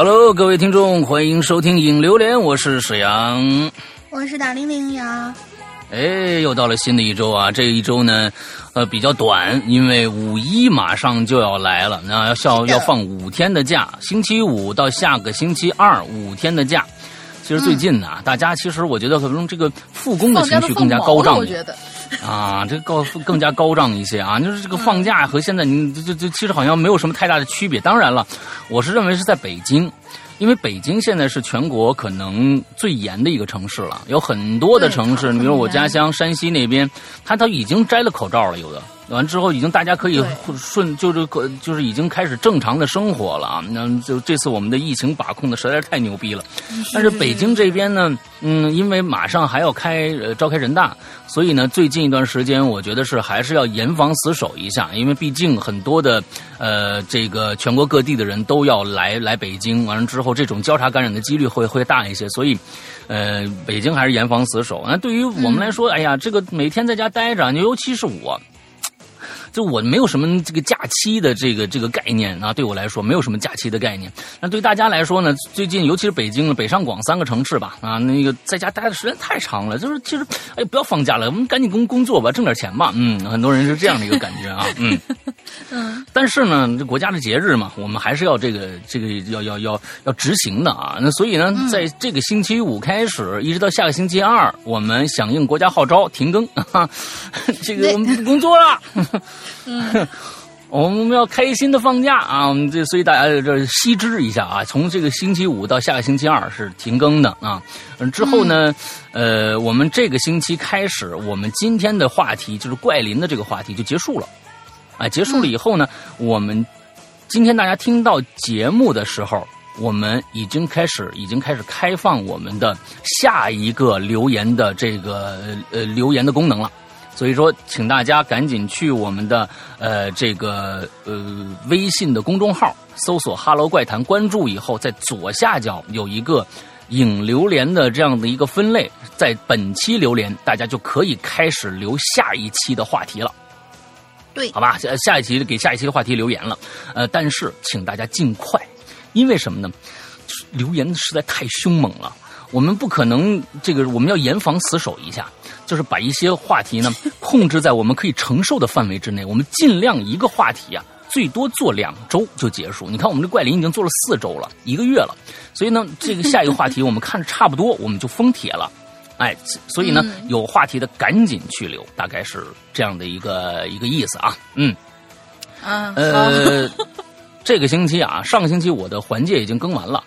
Hello，各位听众，欢迎收听《影榴莲》，我是沈阳，我是大玲玲呀。哎，又到了新的一周啊！这一周呢，呃，比较短，因为五一马上就要来了，那要要放五天的假，星期五到下个星期二五天的假。其实最近呢，大家其实我觉得可能这个复工的情绪更加高涨。我觉得 啊，这高更加高涨一些啊，就是这个放假和现在你这这其实好像没有什么太大的区别。当然了，我是认为是在北京。因为北京现在是全国可能最严的一个城市了，有很多的城市，你比如我家乡山西那边，他都已经摘了口罩了，有的。完之后，已经大家可以顺，就是可就是已经开始正常的生活了啊。那就这次我们的疫情把控的实在是太牛逼了。但是北京这边呢，嗯，因为马上还要开呃召开人大，所以呢，最近一段时间我觉得是还是要严防死守一下，因为毕竟很多的呃这个全国各地的人都要来来北京，完了之后这种交叉感染的几率会会大一些，所以呃北京还是严防死守。那对于我们来说，哎呀，这个每天在家待着，尤其是我。就我没有什么这个假期的这个这个概念啊，对我来说没有什么假期的概念。那对大家来说呢？最近尤其是北京、北上广三个城市吧，啊，那个在家待的时间太长了，就是其实哎，不要放假了，我们赶紧工工作吧，挣点钱吧。嗯，很多人是这样的一个感觉啊。嗯嗯。但是呢，这国家的节日嘛，我们还是要这个这个要要要要执行的啊。那所以呢，在这个星期五开始，一直到下个星期二，我们响应国家号召停更，这个我们不工作了。嗯，我们要开心的放假啊！我们这所以大家这悉知一下啊，从这个星期五到下个星期二是停更的啊。嗯，之后呢，呃，我们这个星期开始，我们今天的话题就是怪林的这个话题就结束了。啊，结束了以后呢，我们今天大家听到节目的时候，我们已经开始已经开始开放我们的下一个留言的这个呃留言的功能了。所以说，请大家赶紧去我们的呃这个呃微信的公众号搜索 “Hello 怪谈”，关注以后，在左下角有一个影榴莲的这样的一个分类，在本期榴莲，大家就可以开始留下一期的话题了。对，好吧，下下一期给下一期的话题留言了。呃，但是请大家尽快，因为什么呢？留言实在太凶猛了，我们不可能这个，我们要严防死守一下。就是把一些话题呢 控制在我们可以承受的范围之内，我们尽量一个话题啊，最多做两周就结束。你看我们这怪林已经做了四周了，一个月了，所以呢，这个下一个话题我们看着差不多，我们就封帖了。哎，所以呢，有话题的赶紧去留，大概是这样的一个一个意思啊。嗯，啊，呃，这个星期啊，上个星期我的环节已经更完了。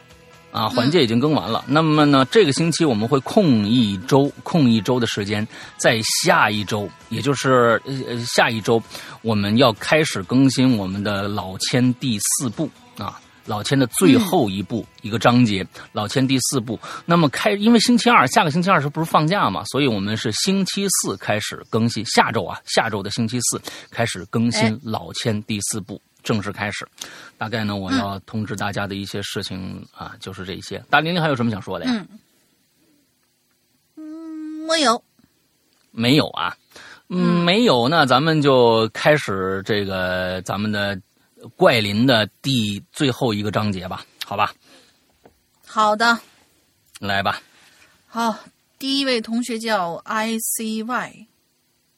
啊，环节已经更完了。那么呢，这个星期我们会空一周，空一周的时间，在下一周，也就是呃下一周，我们要开始更新我们的老千第四部啊，老千的最后一部一个章节，老千第四部。那么开，因为星期二，下个星期二是不是放假嘛？所以我们是星期四开始更新，下周啊，下周的星期四开始更新老千第四部。正式开始，大概呢，我要通知大家的一些事情啊，就是这些。大玲玲还有什么想说的呀？嗯，没有，没有啊，嗯，没有。那咱们就开始这个咱们的怪林的第最后一个章节吧，好吧？好的，来吧。好，第一位同学叫 I C Y，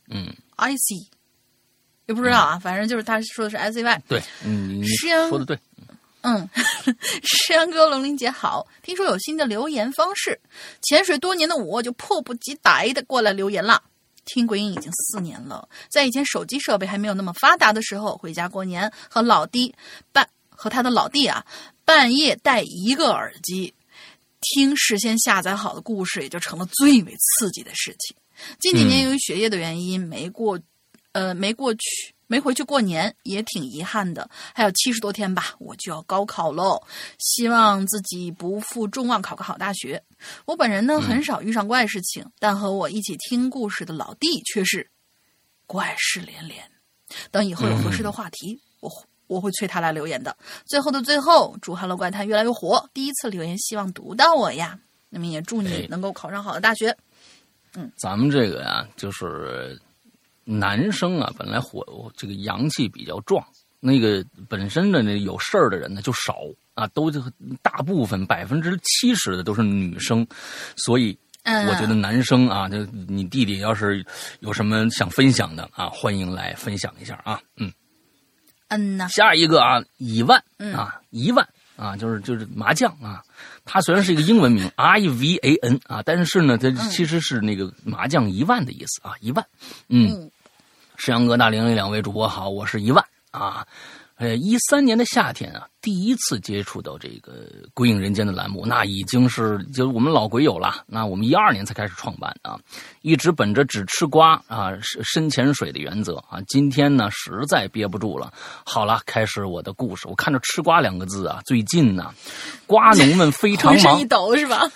嗯，I C。也不知道啊，反正就是他说的是 S Y。对，嗯，诗阳说的对。嗯，诗阳哥、龙玲姐好，听说有新的留言方式，潜水多年的我就迫不及待的过来留言了。听鬼影已经四年了，在以前手机设备还没有那么发达的时候，回家过年和老弟半和他的老弟啊，半夜带一个耳机听事先下载好的故事，也就成了最为刺激的事情。近几年由于学业的原因，没过。呃，没过去，没回去过年，也挺遗憾的。还有七十多天吧，我就要高考喽。希望自己不负众望，考个好大学。我本人呢，很少遇上怪事情，但和我一起听故事的老弟却是怪事连连。等以后有合适的话题，我我会催他来留言的。最后的最后，祝《Hello 怪谈》越来越火。第一次留言，希望读到我呀。那么也祝你能够考上好的大学。嗯，咱们这个呀，就是。男生啊，本来火这个阳气比较壮，那个本身的那有事儿的人呢就少啊，都大部分百分之七十的都是女生，所以嗯，我觉得男生啊，就你弟弟要是有什么想分享的啊，欢迎来分享一下啊，嗯。嗯呐，下一个啊，一万嗯。啊，一万啊，就是就是麻将啊。它虽然是一个英文名 R E V A N 啊，但是呢，它其实是那个麻将一万的意思啊，一万。嗯，嗯石阳哥、大玲两位主播好，我是一万啊。呃，一三年的夏天啊，第一次接触到这个《鬼影人间》的栏目，那已经是就我们老鬼友了。那我们一二年才开始创办啊，一直本着只吃瓜啊、深潜水的原则啊。今天呢，实在憋不住了，好了，开始我的故事。我看着“吃瓜”两个字啊，最近呢，瓜农们非常忙一，抖是吧？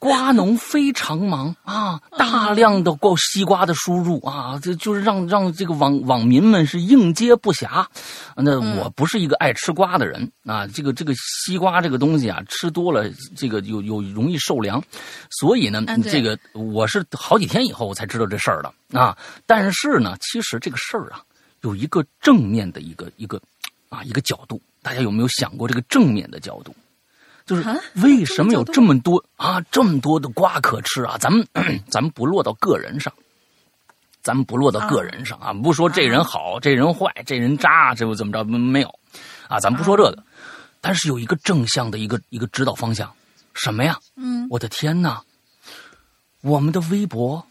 瓜农非常忙啊，大量的过西瓜的输入啊，这就是让让这个网网民们是应接不暇。那我不是一个爱吃瓜的人啊，这个这个西瓜这个东西啊，吃多了这个有有容易受凉，所以呢，嗯这个我是好几天以后我才知道这事儿的啊。但是呢，其实这个事儿啊，有一个正面的一个一个啊一个角度，大家有没有想过这个正面的角度？就是啊为什么有这么多啊这么多的瓜可吃啊？咱们 咱们不落到个人上，咱们不落到个人上啊，不说这人好，这人坏，这人渣，这又怎么着？没有啊，咱不说这个，但是有一个正向的一个一个指导方向，什么呀？嗯，我的天哪！我们的微博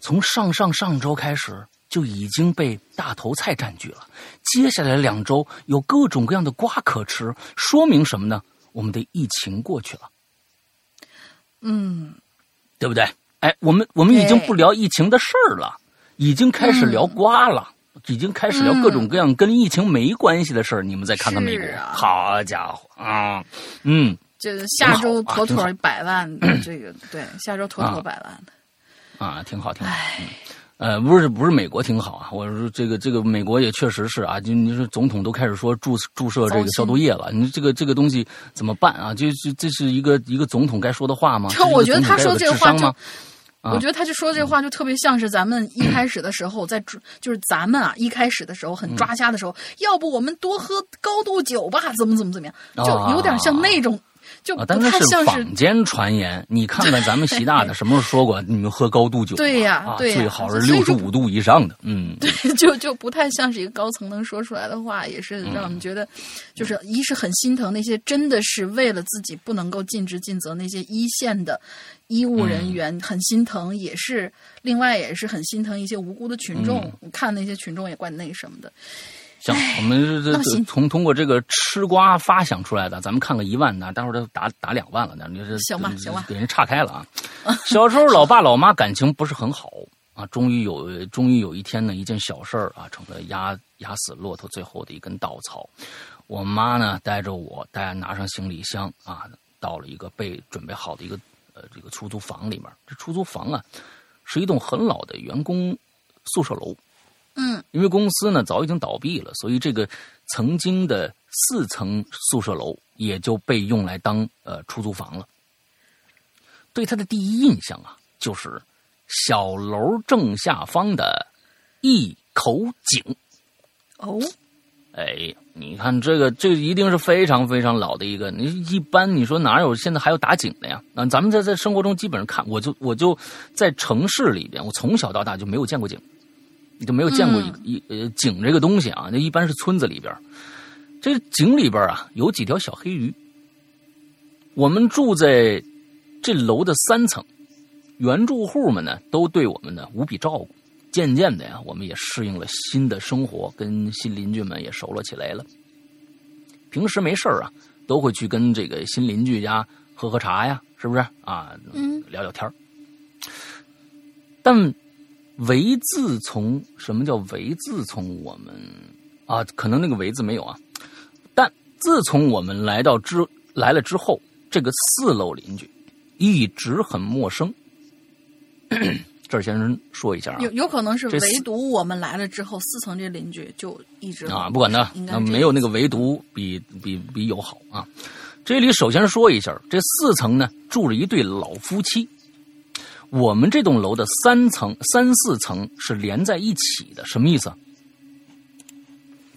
从上上上周开始就已经被大头菜占据了，接下来两周有各种各样的瓜可吃，说明什么呢？我们的疫情过去了，嗯，对不对？哎，我们我们已经不聊疫情的事儿了，已经开始聊瓜了。已经开始聊各种各样跟疫情没关系的事儿，你们再看看美国，啊。好家伙啊，嗯，这下周妥妥百万，这个对，下周妥妥百万的。啊，挺好，挺好。唉，呃，不是不是美国挺好啊，我说这个这个美国也确实是啊，就你说总统都开始说注注射这个消毒液了，你这个这个东西怎么办啊？就就这是一个一个总统该说的话吗？就我觉得他说这个话就我觉得他就说这话就特别像是咱们一开始的时候在抓，就是咱们啊一开始的时候很抓瞎的时候，要不我们多喝高度酒吧，怎么怎么怎么样，就有点像那种，就啊，不太但那是像是坊间传言。你看看咱们习大大什么时候说过你们喝高度酒啊？对呀啊，最好是六十五度以上的。嗯，就就不太像是一个高层能说出来的话，也是让我们觉得，就是一是很心疼那些真的是为了自己不能够尽职尽责那些一线的医务人员，很心疼，也是另外也是很心疼一些无辜的群众，看那些群众也怪那什么的。行，我们这这从通过这个吃瓜发想出来的，咱们看个一万的，待会儿都打打两万了，那你这这行吧行吧给人岔开了啊。小时候老爸老妈感情不是很好啊，终于有终于有一天呢，一件小事儿啊，成了压压死骆驼最后的一根稻草。我妈呢带着我，带拿上行李箱啊，到了一个被准备好的一个呃这个出租房里面。这出租房啊，是一栋很老的员工宿舍楼。嗯因为公司呢早已经倒闭了，所以这个曾经的四层宿舍楼也就被用来当呃出租房了。对他的第一印象啊，就是小楼正下方的一口井。哦，哎，你看这个，这个一定是非常非常老的一个。你一般你说哪有现在还有打井的呀？啊，咱们在在生活中基本上看，我就我就在城市里边，我从小到大就没有见过井，你就没有见过一、一呃井这个东西啊。那一般是村子里边，这井里边啊有几条小黑鱼。我们住在这楼的三层，原住户们呢都对我们呢无比照顾。渐渐的呀，我们也适应了新的生活，跟新邻居们也熟了起来了。平时没事儿啊，都会去跟这个新邻居家喝喝茶呀，是不是啊？嗯，聊聊天儿但唯自从什么叫唯自从我们啊？可能那个唯字没有啊。但自从我们来到之来了之后，这个四楼邻居一直很陌生。这儿先生说一下啊，有有可能是唯独我们来了之后，四层这邻居就一直啊，不管他，没有那个唯独比比比友好啊。这里首先说一下，这四层呢住着一对老夫妻。我们这栋楼的三层、三四层是连在一起的，什么意思啊？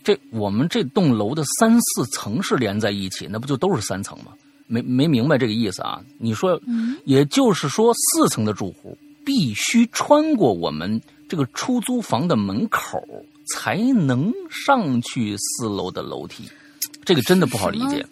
这我们这栋楼的三四层是连在一起，那不就都是三层吗？没没明白这个意思啊？你说，也就是说，四层的住户必须穿过我们这个出租房的门口，才能上去四楼的楼梯。这个真的不好理解。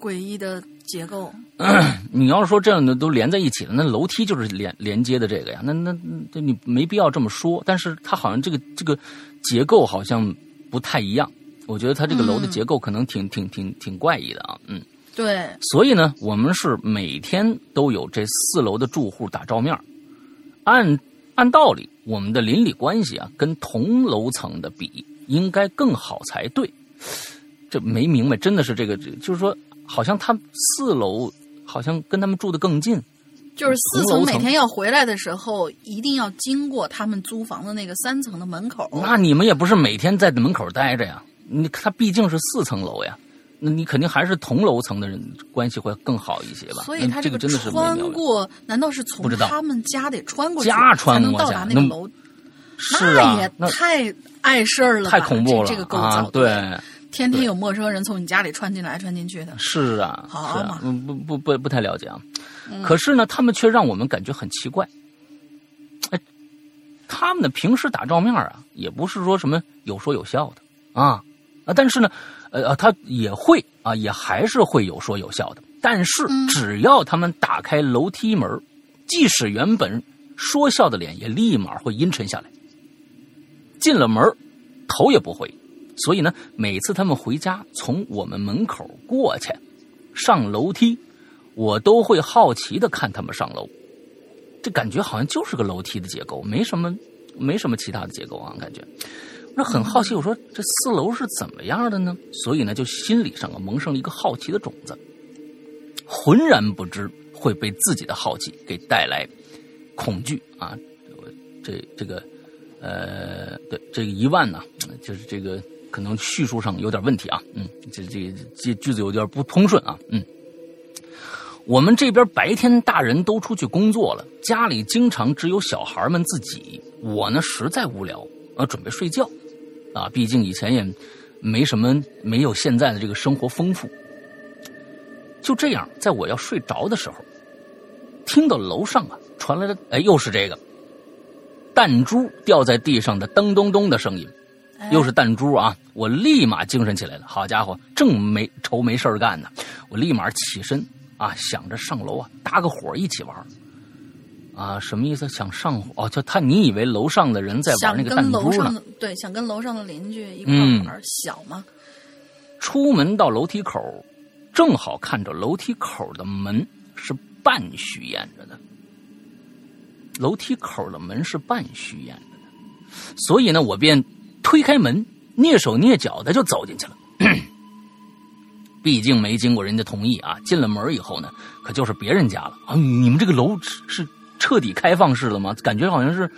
诡异的结构。你要是说这样的都连在一起了，那楼梯就是连连接的这个呀。那那那你没必要这么说。但是它好像这个这个结构好像不太一样。我觉得它这个楼的结构可能挺挺挺挺怪异的啊。嗯。对，所以呢，我们是每天都有这四楼的住户打照面按按道理，我们的邻里关系啊，跟同楼层的比应该更好才对。这没明白，真的是这个，就是说，好像他四楼好像跟他们住的更近。就是四层每天要回来的时候，一定要经过他们租房的那个三层的门口。那你们也不是每天在门口待着呀？你他毕竟是四层楼呀。那你肯定还是同楼层的人关系会更好一些吧？所以他这个真的是穿过，难道是从他们家得穿过去才能到达那个楼？是啊，那也太碍事儿了，太恐怖了，这个构造对，天天有陌生人从你家里穿进来穿进去的。是啊，好嘛，不不不不太了解啊。可是呢，他们却让我们感觉很奇怪。哎，他们的平时打照面啊，也不是说什么有说有笑的啊啊，但是呢。呃他也会啊，也还是会有说有笑的。但是只要他们打开楼梯门，即使原本说笑的脸，也立马会阴沉下来。进了门，头也不回。所以呢，每次他们回家从我们门口过去，上楼梯，我都会好奇的看他们上楼。这感觉好像就是个楼梯的结构，没什么，没什么其他的结构啊，感觉。那很好奇，我说这四楼是怎么样的呢？所以呢，就心理上啊萌生了一个好奇的种子，浑然不知会被自己的好奇给带来恐惧啊！这这个呃，对这个一万呢，就是这个可能叙述上有点问题啊，嗯，这这这句子有点不通顺啊，嗯，我们这边白天大人都出去工作了，家里经常只有小孩们自己，我呢实在无聊啊，准备睡觉。啊，毕竟以前也没什么，没有现在的这个生活丰富。就这样，在我要睡着的时候，听到楼上啊传来了，哎，又是这个弹珠掉在地上的噔咚咚的声音，又是弹珠啊！我立马精神起来了。好家伙，正没愁没事干呢，我立马起身啊，想着上楼啊，搭个伙一起玩。啊，什么意思？想上哦，就他，你以为楼上的人在玩那个弹珠呢？对，想跟楼上的邻居一块玩，小吗？出门到楼梯口，正好看着楼梯口的门是半虚掩着的。楼梯口的门是半虚掩着的，所以呢，我便推开门，蹑手蹑脚的就走进去了。毕竟没经过人家同意啊，进了门以后呢，可就是别人家了啊！你们这个楼是？彻底开放式了吗？感觉好像是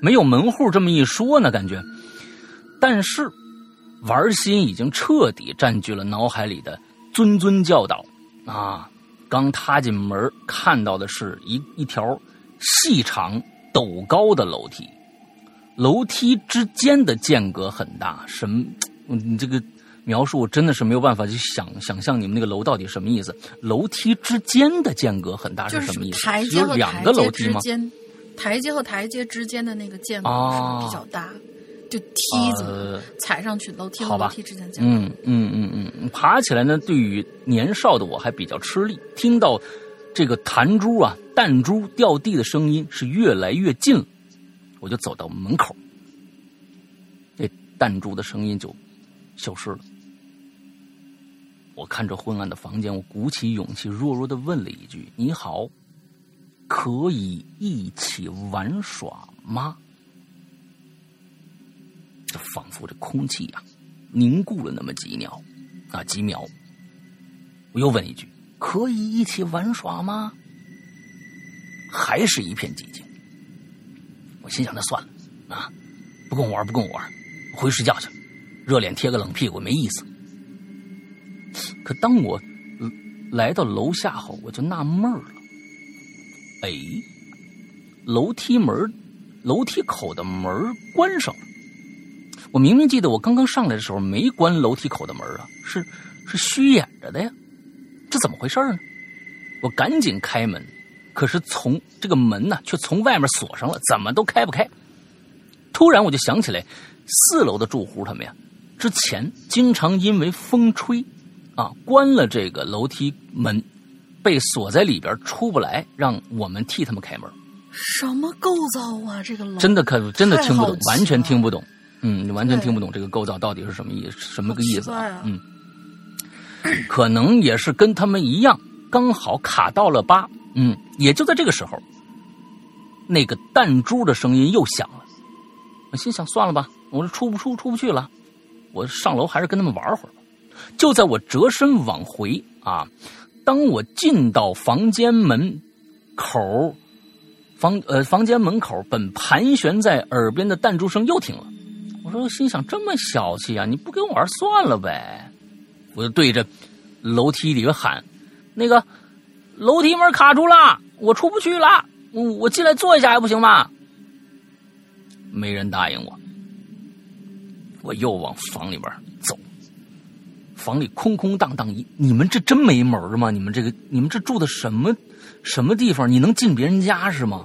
没有门户这么一说呢，感觉。但是玩心已经彻底占据了脑海里的谆谆教导啊！刚踏进门，看到的是一一条细长陡高的楼梯，楼梯之间的间隔很大。什么？你这个描述我真的是没有办法去想想象你们那个楼到底什么意思？楼梯之间的间隔很大是什么意思？台阶和两个楼梯吗？台阶和台阶之间的那个间隔是比较大，就梯子踩上去，楼梯和楼梯之间间隔。嗯嗯嗯嗯，爬起来呢，对于年少的我还比较吃力。听到这个弹珠啊、弹珠掉地的声音是越来越近，我就走到门口，那弹珠的声音就消失了。我看着昏暗的房间，我鼓起勇气，弱弱的问了一句：“你好。”可以一起玩耍吗？这仿佛这空气呀凝固了那么几秒，啊几秒。我又问一句：“可以一起玩耍吗？”还是一片寂静。心想：那算了，啊，不跟我玩不跟我玩，回去睡觉去。热脸贴个冷屁股没意思。可当我来到楼下后，我就纳闷了。哎，楼梯门、楼梯口的门关上了，我明明记得我刚刚上来的时候没关楼梯口的门啊，是是虚掩着的呀，这怎么回事呢？我赶紧开门，可是从这个门呢却从外面锁上了，怎么都开不开。突然我就想起来，四楼的住户他们呀，之前经常因为风吹，啊，关了这个楼梯门，被锁在里边出不来，让我们替他们开门。什么构造啊？这个楼真的可真的听不懂完全听不懂。嗯，你完全听不懂这个构造到底是什么意什么个意思嗯，可能也是跟他们一样，刚好卡到了八。嗯，也就在这个时候，那个弹珠的声音又响了。我心想，算了吧，我这出不出出不去了，我上楼还是跟他们玩会儿吧。就在我折身往回啊，当我进到房间门口，房呃房间门口本盘旋在耳边的弹珠声又停了。我说，心想这么小气啊，你不跟我玩算了呗。我就对着楼梯里边喊：“那个楼梯门卡住了，我出不去了，我我进来坐一下还不行吗？”没人答应我，我又往房里边走。房里空空荡荡一，你们这真没门吗？你们这个，你们这住的什么什么地方？你能进别人家是吗？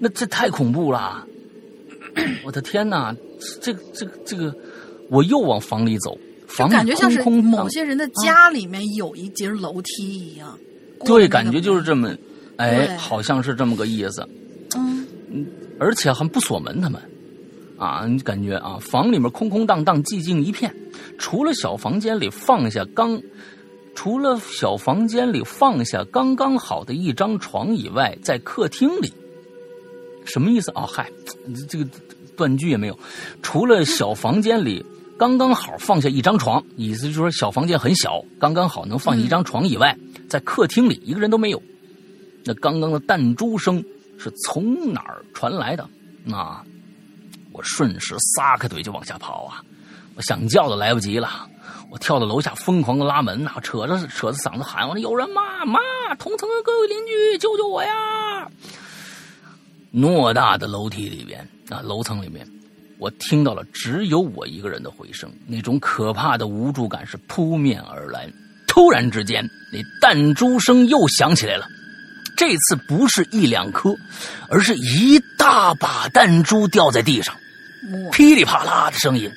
那这太恐怖了！我的天哪，这个这个这个，我又往房里走，房里感觉像是某些人的家里面有一节楼梯一样。过对，感觉就是这么，哎，好像是这么个意思。嗯，而且还不锁门，他们啊，你感觉啊，房里面空空荡荡，寂静一片，除了小房间里放下刚，除了小房间里放下刚刚好的一张床以外，在客厅里，什么意思？哦，嗨，这个断句也没有，除了小房间里。刚刚好放下一张床，意思就是说小房间很小，刚刚好能放下一张床以外，在客厅里一个人都没有。那刚刚的弹珠声是从哪儿传来的？啊，我顺势撒开腿就往下跑啊！我想叫都来不及了，我跳到楼下疯狂的拉门呐、扯着扯着嗓子喊：“我说有人吗？妈，同层的各位邻居，救救我呀！”偌大的楼梯里边啊，楼层里面，我听到了只有我一个人的回声，那种可怕的无助感是扑面而来。突然之间，那弹珠声又响起来了。这次不是一两颗，而是一大把弹珠掉在地上，噼里啪啦的声音，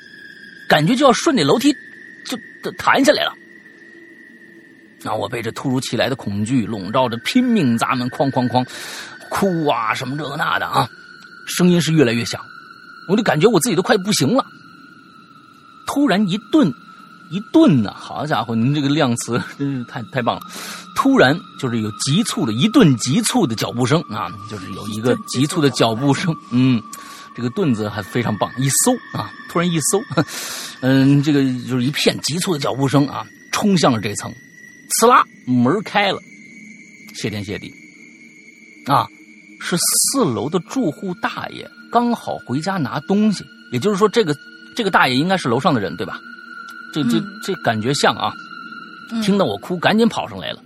感觉就要顺着楼梯就就弹下来了。那我被这突如其来的恐惧笼罩着，拼命砸门，哐哐哐，哭啊什么这个那的啊，声音是越来越响，我就感觉我自己都快不行了。突然一顿一顿呐、好家伙，您这个量词 真是太太棒了。突然就是有急促的一顿急促的脚步声啊，就是有一个急促的脚步声，嗯，这个“顿”字还非常棒，一搜啊，突然一搜，嗯，这个就是一片急促的脚步声啊，冲向了这层，呲啦，门开了，谢天谢地，啊，是四楼的住户大爷刚好回家拿东西，也就是说，这个这个大爷应该是楼上的人对吧？这这嗯这感觉像啊，嗯听到我哭，赶紧跑上来了。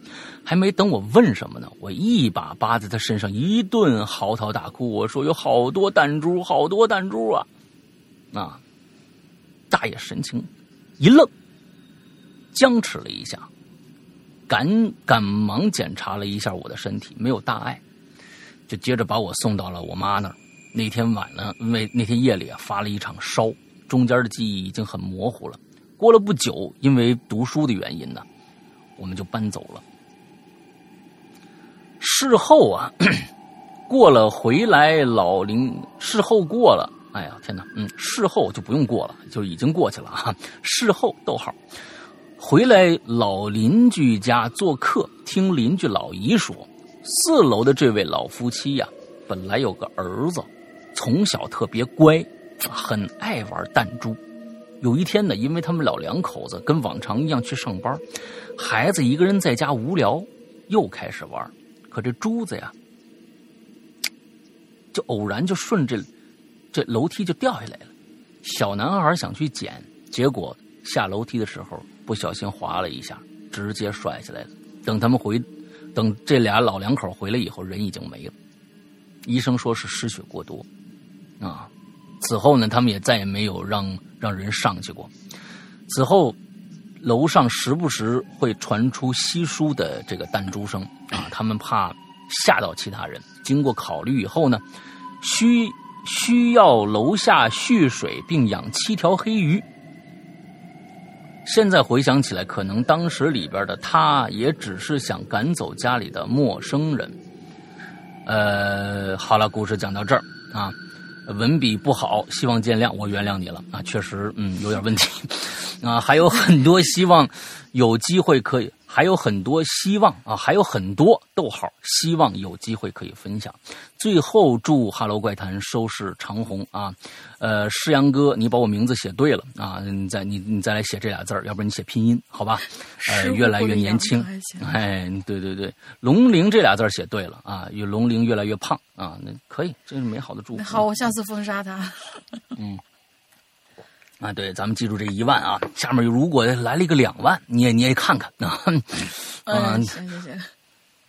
还没等我问什么呢，我一把扒在他身上，一顿嚎啕大哭。我说有好多弹珠，好多弹珠啊！啊，大爷神情一愣，僵持了一下，赶赶忙检查了一下我的身体，没有大碍，就接着把我送到了我妈那儿。那天晚上，那那天夜里啊，发了一场烧，中间的记忆已经很模糊了。过了不久，因为读书的原因呢，我们就搬走了。事后啊，过了回来老邻，事后过了，哎呀天哪，嗯，事后就不用过了，就已经过去了啊。事后逗号，回来老邻居家做客，听邻居老姨说，四楼的这位老夫妻呀、本来有个儿子，从小特别乖，很爱玩弹珠。有一天呢，因为他们老两口子跟往常一样去上班，孩子一个人在家无聊，又开始玩。可这珠子呀，就偶然就顺着这楼梯就掉下来了。小男孩想去捡，结果下楼梯的时候不小心滑了一下，直接摔下来了。等他们回，等这俩老两口回来以后，人已经没了。医生说是失血过多，啊，此后呢，他们也再也没有让让人上去过。此后，楼上时不时会传出稀疏的这个弹珠声啊，他们怕吓到其他人。经过考虑以后呢，需需要楼下蓄水并养七条黑鱼。现在回想起来，可能当时里边的他也只是想赶走家里的陌生人。呃，好了，故事讲到这儿啊，文笔不好，希望见谅，我原谅你了啊，确实，嗯，有点问题 啊，还有很多希望有机会可以。还有很多希望啊，还有很多逗号，希望有机会可以分享。最后祝《哈喽怪谈》收视长虹啊！呃，诗阳哥，你把我名字写对了啊！你再你你再来写这俩字儿，要不然你写拼音好吧？呃，越来越年轻，哎，对对对，龙陵这俩字儿写对了啊！与龙陵越来越胖啊，那可以，这是美好的祝福。好，我下次封杀他。嗯。啊，对，咱们记住这一万啊！下面如果来了一个两万，你也你也看看啊。嗯，行行行，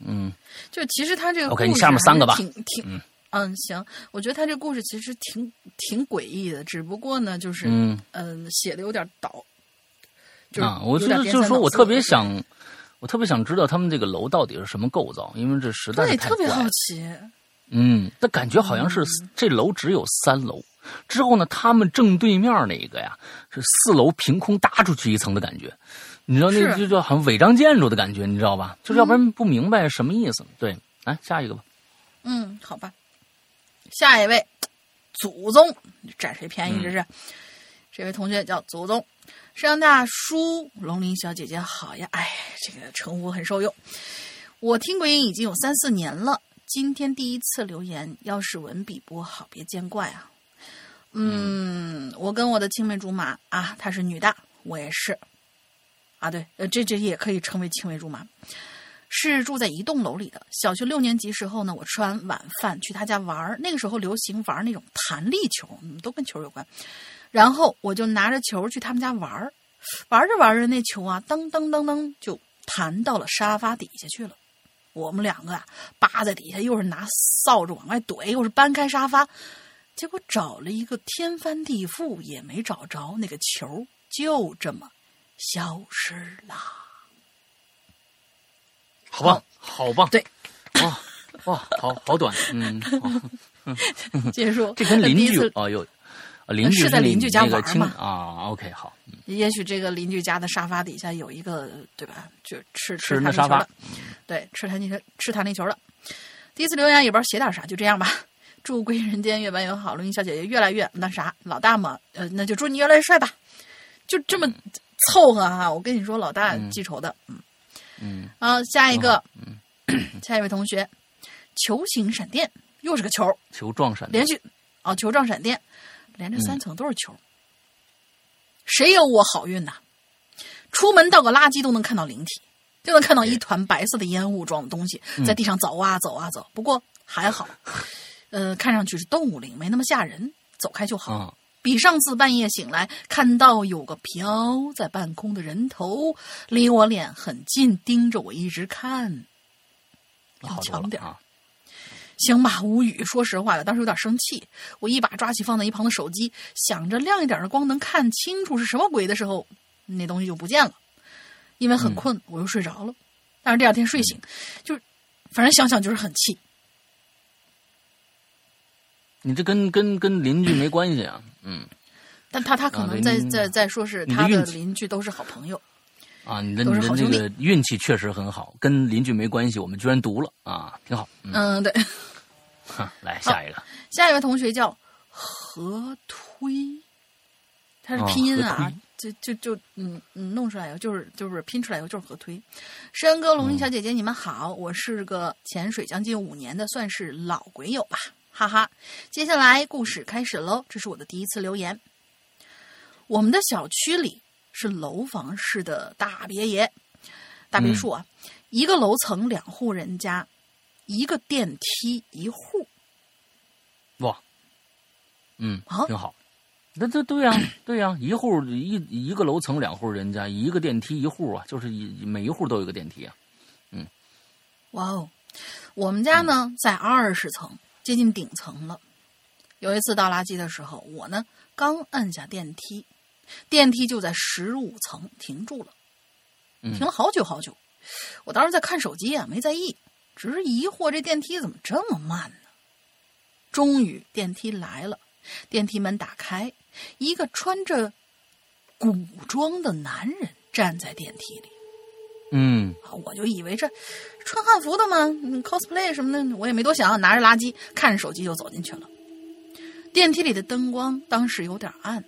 嗯，就其实他这个 OK，你下面三个吧。挺挺，嗯，行，我觉得他这故事其实挺挺诡异的，只不过呢，就是嗯嗯，写的有点倒。啊，我觉得就是说我特别想，我特别想知道他们这个楼到底是什么构造，因为这实在是太特别好奇。嗯，那感觉好像是这楼只有三楼。之后呢，他们正对面那一个呀，是四楼凭空搭出去一层的感觉，你知道那就叫好像违章建筑的感觉，你知道吧？就是要不然不明白什么意思。对，来下一个吧。嗯，好吧。下一位，祖宗占谁便宜？这是这位同学叫祖宗，山大叔，龙鳞小姐姐好呀！哎，这个称呼很受用。我听鬼影已经有三四年了，今天第一次留言，要是文笔不好，别见怪啊。嗯，我跟我的青梅竹马啊，她是女的，我也是，啊，对，呃，这这也可以称为青梅竹马，是住在一栋楼里的。小学六年级时候呢，我吃完晚饭去他家玩那个时候流行玩那种弹力球，都跟球有关。然后我就拿着球去他们家玩玩着玩着那球啊，噔噔噔噔就弹到了沙发底下去了。我们两个啊，扒在底下，又是拿扫帚往外怼，又是搬开沙发。结果找了一个天翻地覆也没找着，那个球就这么消失了。好棒，好棒，对，哇哇，好好短，嗯，结束。这跟邻居哦有，邻居是在邻居家玩嘛？啊，OK，好。也许这个邻居家的沙发底下有一个，对吧？就吃吃弹力球的，对，吃弹力球，吃弹力球的。第一次留言也不知道写点啥，就这样吧。祝归人间越办越好，录音小姐姐越来越那啥，老大嘛，呃，那就祝你越来越帅吧，就这么凑合哈。我跟你说，老大记仇的，嗯嗯。啊，下一个，下一位同学，球形闪电又是个球，球状闪电，连续哦，球状闪电，连着三层都是球，谁有我好运呐？出门倒个垃圾都能看到灵体，就能看到一团白色的烟雾状的东西在地上走啊走啊走，不过还好。呃，看上去是动物灵，没那么吓人，走开就好。比上次半夜醒来看到有个飘在半空的人头，离我脸很近，盯着我一直看，要强点儿。行吧，无语。说实话，我当时有点生气。我一把抓起放在一旁的手机，想着亮一点的光能看清楚是什么鬼的时候，那东西就不见了。因为很困，我又睡着了。但是第二天睡醒，就反正想想就是很气。你这跟跟跟邻居没关系啊，嗯，但他他可能在在在说是他的邻居都是好朋友啊，你的你的这个运气确实很好，跟邻居没关系，我们居然读了啊，挺好。嗯，对。来下一个，下一位同学叫何推，他是拼音啊，就就就嗯嗯弄出来以后就是就是拼出来以后就是何推。山哥、龙鳞小姐姐，你们好，我是个潜水将近五年的，算是老鬼友吧。哈哈，接下来故事开始喽。这是我的第一次留言。我们的小区里是楼房式的大别野、大别墅啊，一个楼层两户人家，一个电梯一户。哇，嗯，挺好。那这对呀，对呀，一户一一个楼层两户人家，一个电梯一户啊，就是一每一户都有一个电梯啊。嗯，哇哦，我们家呢在二十层。接近顶层了，有一次倒垃圾的时候，我呢刚按下电梯，电梯就在十五层停住了，停了好久好久。我当时在看手机啊，没在意，只是疑惑这电梯怎么这么慢呢？终于电梯来了，电梯门打开，一个穿着古装的男人站在电梯里。嗯，我就以为这穿汉服的嘛，cosplay 什么的，我也没多想，拿着垃圾，看着手机就走进去了。电梯里的灯光当时有点暗，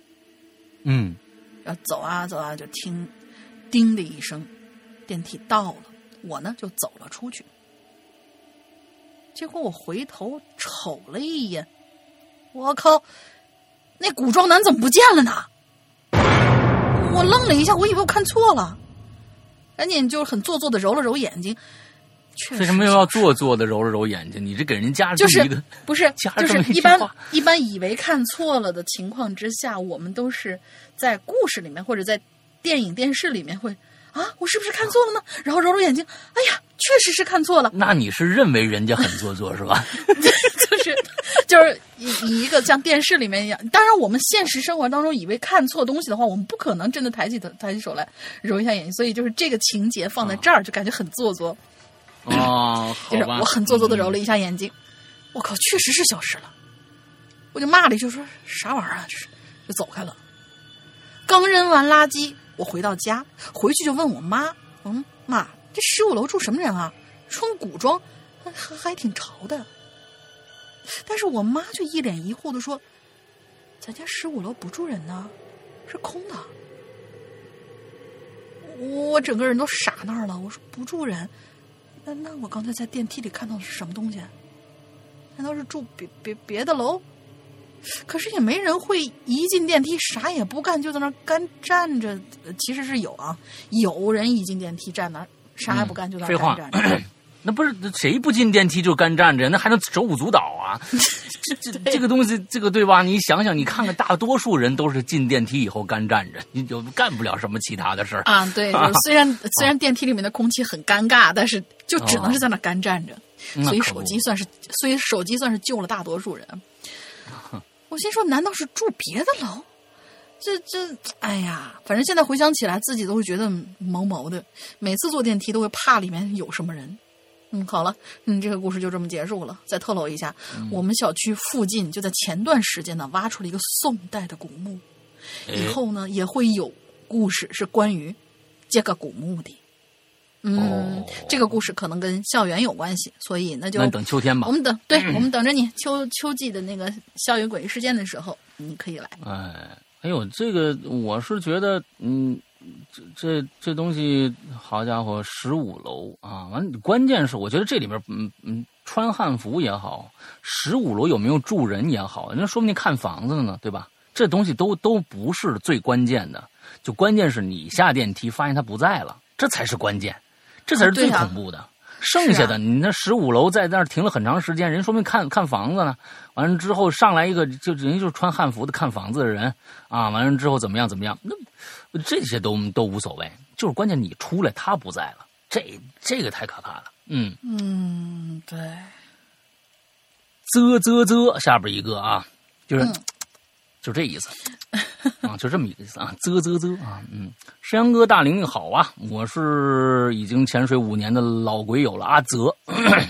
嗯，要走啊走啊，就听“叮”的一声，电梯到了，我呢就走了出去。结果我回头瞅了一眼，我靠，那古装男怎么不见了呢？我愣了一下，我以为我看错了。赶紧就很做作的揉了揉眼睛，为什么又要做作的揉了揉眼睛？你这给人加了就是一个不是 加就是一般话一般以为看错了的情况之下，我们都是在故事里面或者在电影电视里面会啊，我是不是看错了呢？然后揉揉眼睛，哎呀，确实是看错了，那你是认为人家很做作是吧？就是以以一个像电视里面一样，当然我们现实生活当中以为看错东西的话，我们不可能真的抬起头抬起手来揉一下眼睛，所以就是这个情节放在这儿就感觉很做作。哦，就是，我很做作的揉嗯了一下眼睛，我靠，确实是消失了。我就骂了一句说啥玩意儿啊，就走开了。刚扔完垃圾，我回到家，回去就问我妈，嗯，妈，这十五楼住什么人啊？穿古装，还还还挺潮的。但是我妈却一脸疑惑的说：“咱家十五楼不住人呢，是空的。”我整个人都傻那儿了。我说不住人，那那我刚才在电梯里看到的是什么东西？难道是住别别别的楼？可是也没人会一进电梯啥也不干就在那儿干站着。呃其实是有啊，有人一进电梯站那儿啥也不干就在那儿干站着。那不是谁不进电梯就干站着，那还能手舞足蹈啊？这这 这个东西，这个对吧？你想想，你看看，大多数人都是进电梯以后干站着，你就干不了什么其他的事儿。啊，对，就是虽然虽然电梯里面的空气很尴尬，但是就只能是在那干站着。所以手机算是，所以手机算是救了大多数人。我心说，难道是住别的楼？这这，哎呀，反正现在回想起来，自己都会觉得毛毛的。每次坐电梯都会怕里面有什么人。嗯，好了，嗯，这个故事就这么结束了。再透露一下，我们小区附近就在前段时间呢，挖出了一个宋代的古墓。以哎后呢，也会有故事是关于这个古墓的。嗯，哦这个故事可能跟校园有关系，所以那就那等秋天吧我。们等，对、我们等着你秋秋季的那个校园诡异事件的时候，你可以来。哎，哎呦，这个我是觉得，嗯，这这这东西，好家伙，十五楼啊！完，关键是我觉得这里面，嗯嗯，穿汉服也好，十五楼有没有住人也好，那说不定看房子呢，对吧？这东西都都不是最关键的，就关键是你下电梯发现他不在了，这才是关键，这才是最恐怖的。剩下的，你那十五楼在那儿停了很长时间，人说明看看房子呢。完了之后上来一个，就人家就是穿汉服的看房子的人啊。完了之后怎么样怎么样，那这些都都无所谓，就是关键你出来他不在了，这这个太可怕了。嗯，嗯，对，啧啧啧，下边一个啊，就是、嗯就这意思啊，就这么一个意思啊，啧啧啧啊，嗯，山羊哥大玲玲好啊，我是已经潜水五年的老鬼友了，阿泽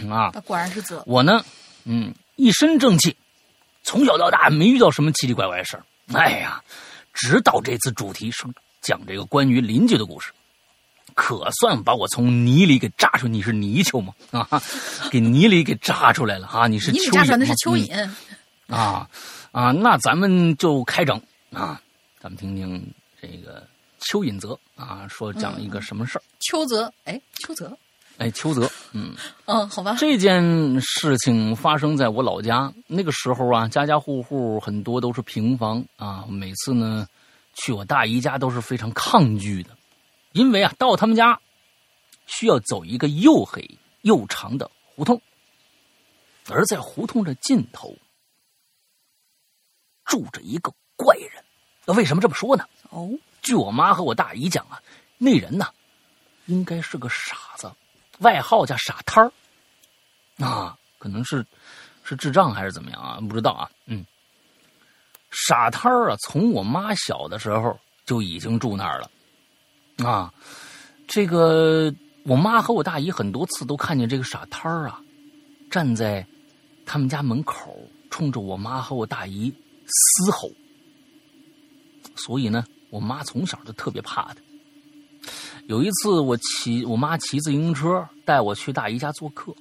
啊，他果然是泽。我呢，嗯，一身正气，从小到大没遇到什么奇奇怪怪的事儿。哎呀，直到这次主题是讲这个关于邻居的故事，可算把我从泥里给炸出。你是泥鳅吗？啊，给泥里给炸出来了啊！你是蚯蚓你给扎出来那是蚯蚓，嗯啊啊！那咱们就开整啊，咱们听听这个蚯蚓泽啊，说讲一个什么事儿？邱泽，哎，邱泽，哎，邱泽，嗯。嗯，好吧，这件事情发生在我老家，那个时候啊，家家户户很多都是平房啊。每次呢，去我大姨家都是非常抗拒的，因为啊，到他们家需要走一个又黑又长的胡同，而在胡同的尽头住着一个怪人。那为什么这么说呢？哦，据我妈和我大姨讲啊，那人呢，应该是个傻子，外号叫傻摊儿，啊，可能是是智障还是怎么样啊？不知道啊。嗯，傻摊儿啊，从我妈小的时候就已经住那儿了，啊，这个我妈和我大姨很多次都看见这个傻摊儿啊，站在他们家门口，冲着我妈和我大姨嘶吼。所以呢，我妈从小就特别怕他。有一次，我骑我妈骑自行车带我去大姨家做客，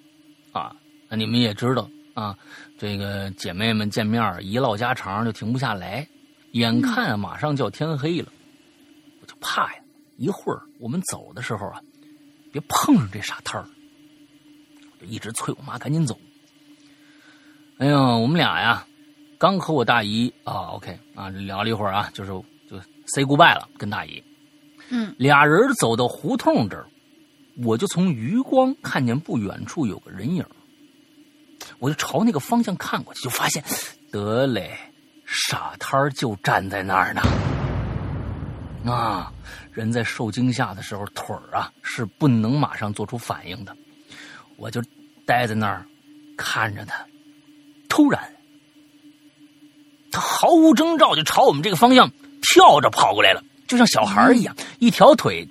啊，那你们也知道啊，这个姐妹们见面一唠家常就停不下来，眼看马上就要天黑了，我就怕呀，一会儿我们走的时候啊，别碰上这傻摊儿，我就一直催我妈赶紧走。哎呀，我们俩呀，刚和我大姨啊，OK 啊，聊了一会儿啊，就是就 say goodbye 了，跟大姨。嗯，俩人走到胡同这儿，我就从余光看见不远处有个人影我就朝那个方向看过去，就发现，得嘞，傻摊儿就站在那儿呢。啊，人在受惊吓的时候，腿儿啊是不能马上做出反应的。我就待在那儿看着他，突然，他毫无征兆就朝我们这个方向跳着跑过来了。就像小孩一样，一条腿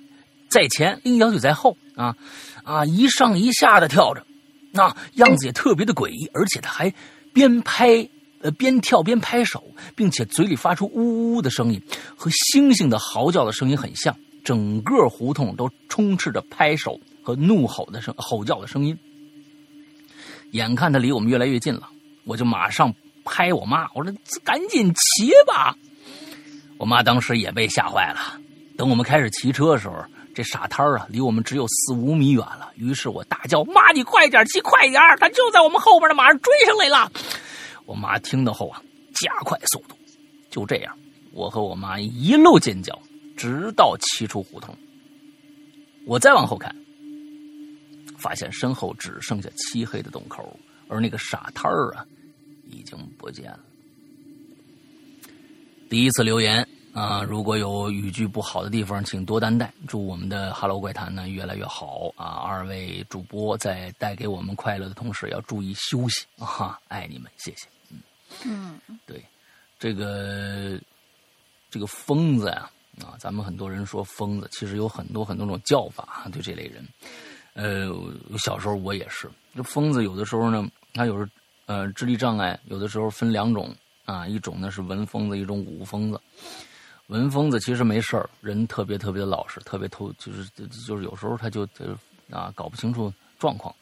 在前，另一条腿在后，啊啊，一上一下的跳着，那样子也特别的诡异，而且他还边拍呃边跳边拍手，并且嘴里发出呜呜的声音，和猩猩的嚎叫的声音很像。整个胡同都充斥着拍手和怒吼的声吼叫的声音。眼看他离我们越来越近了，我就马上拍我妈，我说赶紧骑吧。我妈当时也被吓坏了。等我们开始骑车的时候，这傻摊儿啊，离我们只有四五米远了。于是我大叫：“妈，你快点骑快点他就在我们后边呢，马上追上来了。”我妈听到后啊，加快速度。就这样，我和我妈一路尖叫，直到骑出胡同。我再往后看，发现身后只剩下漆黑的洞口，而那个傻摊儿啊，经不见了。第一次留言啊，如果有语句不好的地方，请多担待。祝我们的《Hello 怪谈》呢越来越好啊！二位主播在带给我们快乐的同时，要注意休息啊！爱你们，谢谢。嗯，对，这个这个疯子呀啊，咱们很多人说疯子，其实有很多很多种叫法对这类人。呃，小时候我也是，这疯子有的时候呢，他有时呃智力障碍，有的时候分两种。啊，一种呢是文疯子，一种武疯子。文疯子其实没事儿，人特别特别的老实，特别偷，就是就是有时候他就啊搞不清楚状况。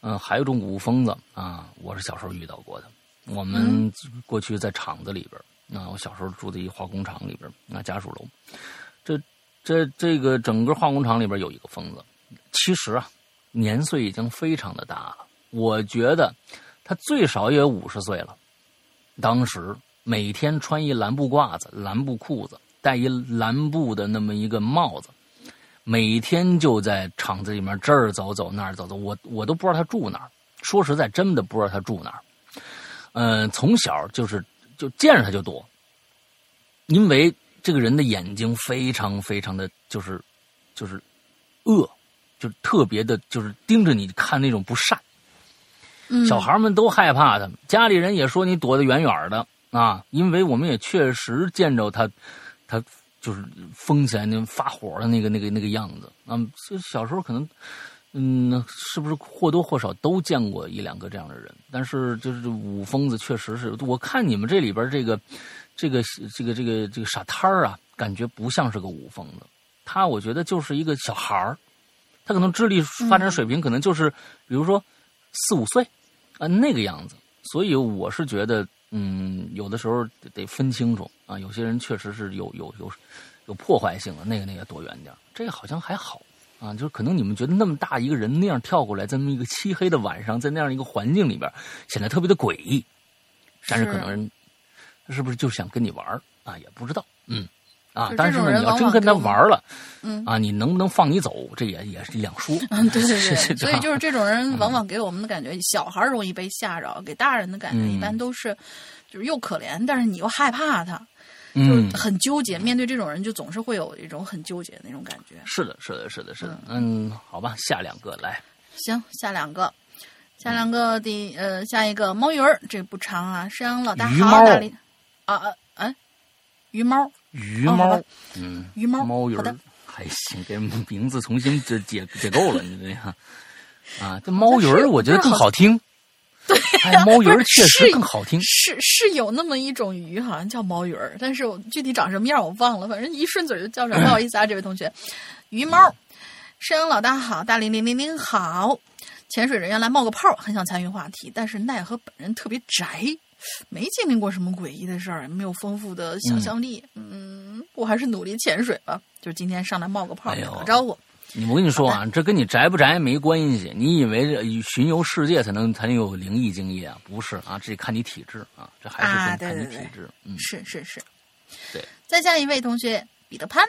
嗯，还有一种武疯子啊，我是小时候遇到过的。我们过去在厂子里边，啊，我小时候住在一化工厂里边，那家属楼。这这这个整个化工厂里边有一个疯子，其实啊年岁已经非常的大了，我觉得他最少也五十岁了。当时每天穿一蓝布褂子、蓝布裤子，戴一蓝布的那么一个帽子，每天就在厂子里面这儿走走那儿走走，我我都不知道他住哪儿。说实在，真的不知道他住哪儿。嗯，从小就是就见着他就躲，因为这个人的眼睛非常非常的就是就是恶，就特别的，就是盯着你看那种不善。小孩们都害怕他，家里人也说你躲得远远的啊，因为我们也确实见着他，他就是疯起来那发火的那个那个那个样子啊。就小时候可能，嗯，是不是或多或少都见过一两个这样的人？但是就是武疯子确实是我看你们这里边这个这个这个这个这个傻摊儿啊，感觉不像是个武疯子，他我觉得就是一个小孩儿，他可能智力发展水平可能就是比如说。四五岁，啊，那个样子，所以我是觉得，嗯，有的时候得分清楚啊。有些人确实是有有有有破坏性的，那个那个躲远点这个好像还好啊，就是可能你们觉得那么大一个人那样跳过来，在那么一个漆黑的晚上，在那样一个环境里边，显得特别的诡异。但是可能是不是就想跟你玩啊？也不知道，嗯。啊，但是呢，你要真跟他玩了，嗯啊，你能不能放你走，这也也是两说。嗯，对对对，所以就是这种人，往往给我们的感觉，小孩容易被吓着，给大人的感觉一般都是，就是又可怜，但是你又害怕他，嗯，很纠结。面对这种人，就总是会有一种很纠结的那种感觉。是的，是的，是的，是的。嗯，好吧，下两个来。行，下两个，下两个第呃，下一个猫鱼儿，这不长啊。山羊老大好，大力。啊啊哎，鱼猫，鱼猫。哦，嗯，鱼猫猫鱼儿还行，给名字重新这解解构了，你这样 啊，这猫鱼儿我觉得更好听。对、哎，猫鱼儿确实更好听。是是有那么一种鱼，好像叫猫鱼儿，但是我具体长什么样我忘了，反正一顺嘴就叫上。不好意思啊，这位同学，鱼猫，山羊老大好，大林零零零好，潜水人员来冒个泡，很想参与话题，但是奈何本人特别宅，没经历过什么诡异的事儿，没有丰富的想象力。嗯,嗯，我还是努力潜水吧，就是今天上来冒个泡，哎、打个招呼。你我跟你说啊，这跟你宅不宅没关系。你以为这巡游世界才能才能有灵异经验啊？不是啊，这看你体质啊，这还是看你体质。啊、嗯，是是是。对，再下一位同学彼得潘，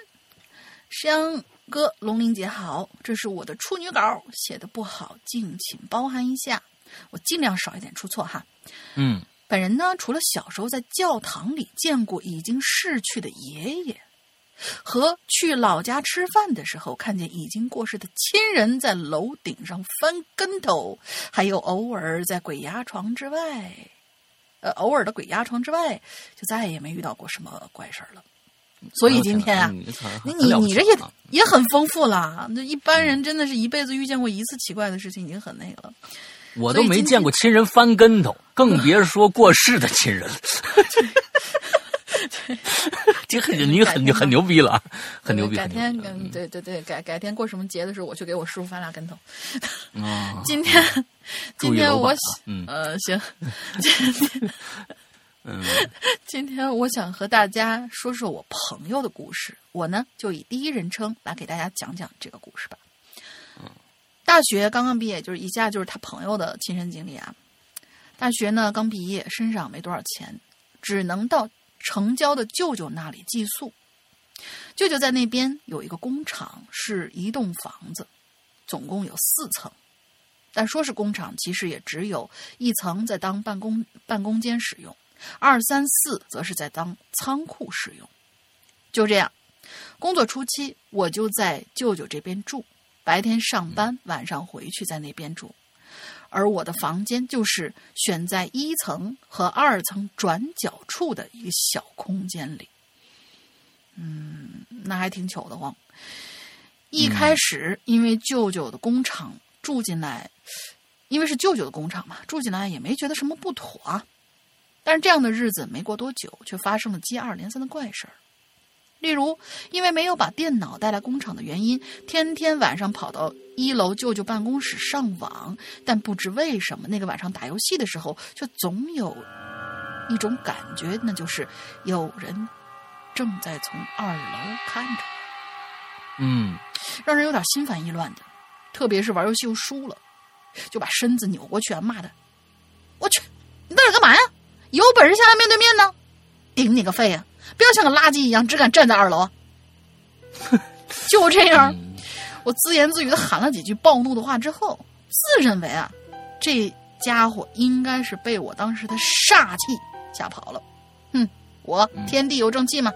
山哥龙玲姐好，这是我的处女稿，写的不好，敬请包涵一下，我尽量少一点出错哈。嗯，本人呢，除了小时候在教堂里见过已经逝去的爷爷。和去老家吃饭的时候，看见已经过世的亲人在楼顶上翻跟头，还有偶尔在鬼压床之外，呃，偶尔的鬼压床之外，就再也没遇到过什么怪事儿了。所以今天啊，你你你这也也很丰富了。那一般人真的是一辈子遇见过一次奇怪的事情，已经很那个了。我都没见过亲人翻跟头，更别说过世的亲人。这很你很很牛逼了，很牛逼。改天跟对对对，改改天过什么节的时候，我去给我师傅翻俩跟头。哦、今天今天我嗯呃行，嗯，今天我想和大家说说我朋友的故事。我呢就以第一人称来给大家讲讲这个故事吧。大学刚刚毕业，就是以下就是他朋友的亲身经历啊。大学呢刚毕业，身上没多少钱，只能到。城郊的舅舅那里寄宿，舅舅在那边有一个工厂，是一栋房子，总共有四层。但说是工厂，其实也只有一层在当办公办公间使用，二三四则是在当仓库使用。就这样，工作初期我就在舅舅这边住，白天上班，晚上回去在那边住。而我的房间就是选在一层和二层转角处的一个小空间里，嗯，那还挺糗的慌。一开始因为舅舅的工厂住进来，因为是舅舅的工厂嘛，住进来也没觉得什么不妥啊。但是这样的日子没过多久，却发生了接二连三的怪事儿。例如，因为没有把电脑带来工厂的原因，天天晚上跑到一楼舅舅办公室上网，但不知为什么，那个晚上打游戏的时候，却总有一种感觉，那就是有人正在从二楼看着。嗯，让人有点心烦意乱的。特别是玩游戏又输了，就把身子扭过去啊，骂他：“我去，你到底干嘛呀？有本事下来面对面呢！顶你个肺啊！”不要像个垃圾一样，只敢站在二楼。就这样，我自言自语的喊了几句暴怒的话之后，自认为啊，这家伙应该是被我当时的煞气吓跑了。哼，我天地有正气嘛，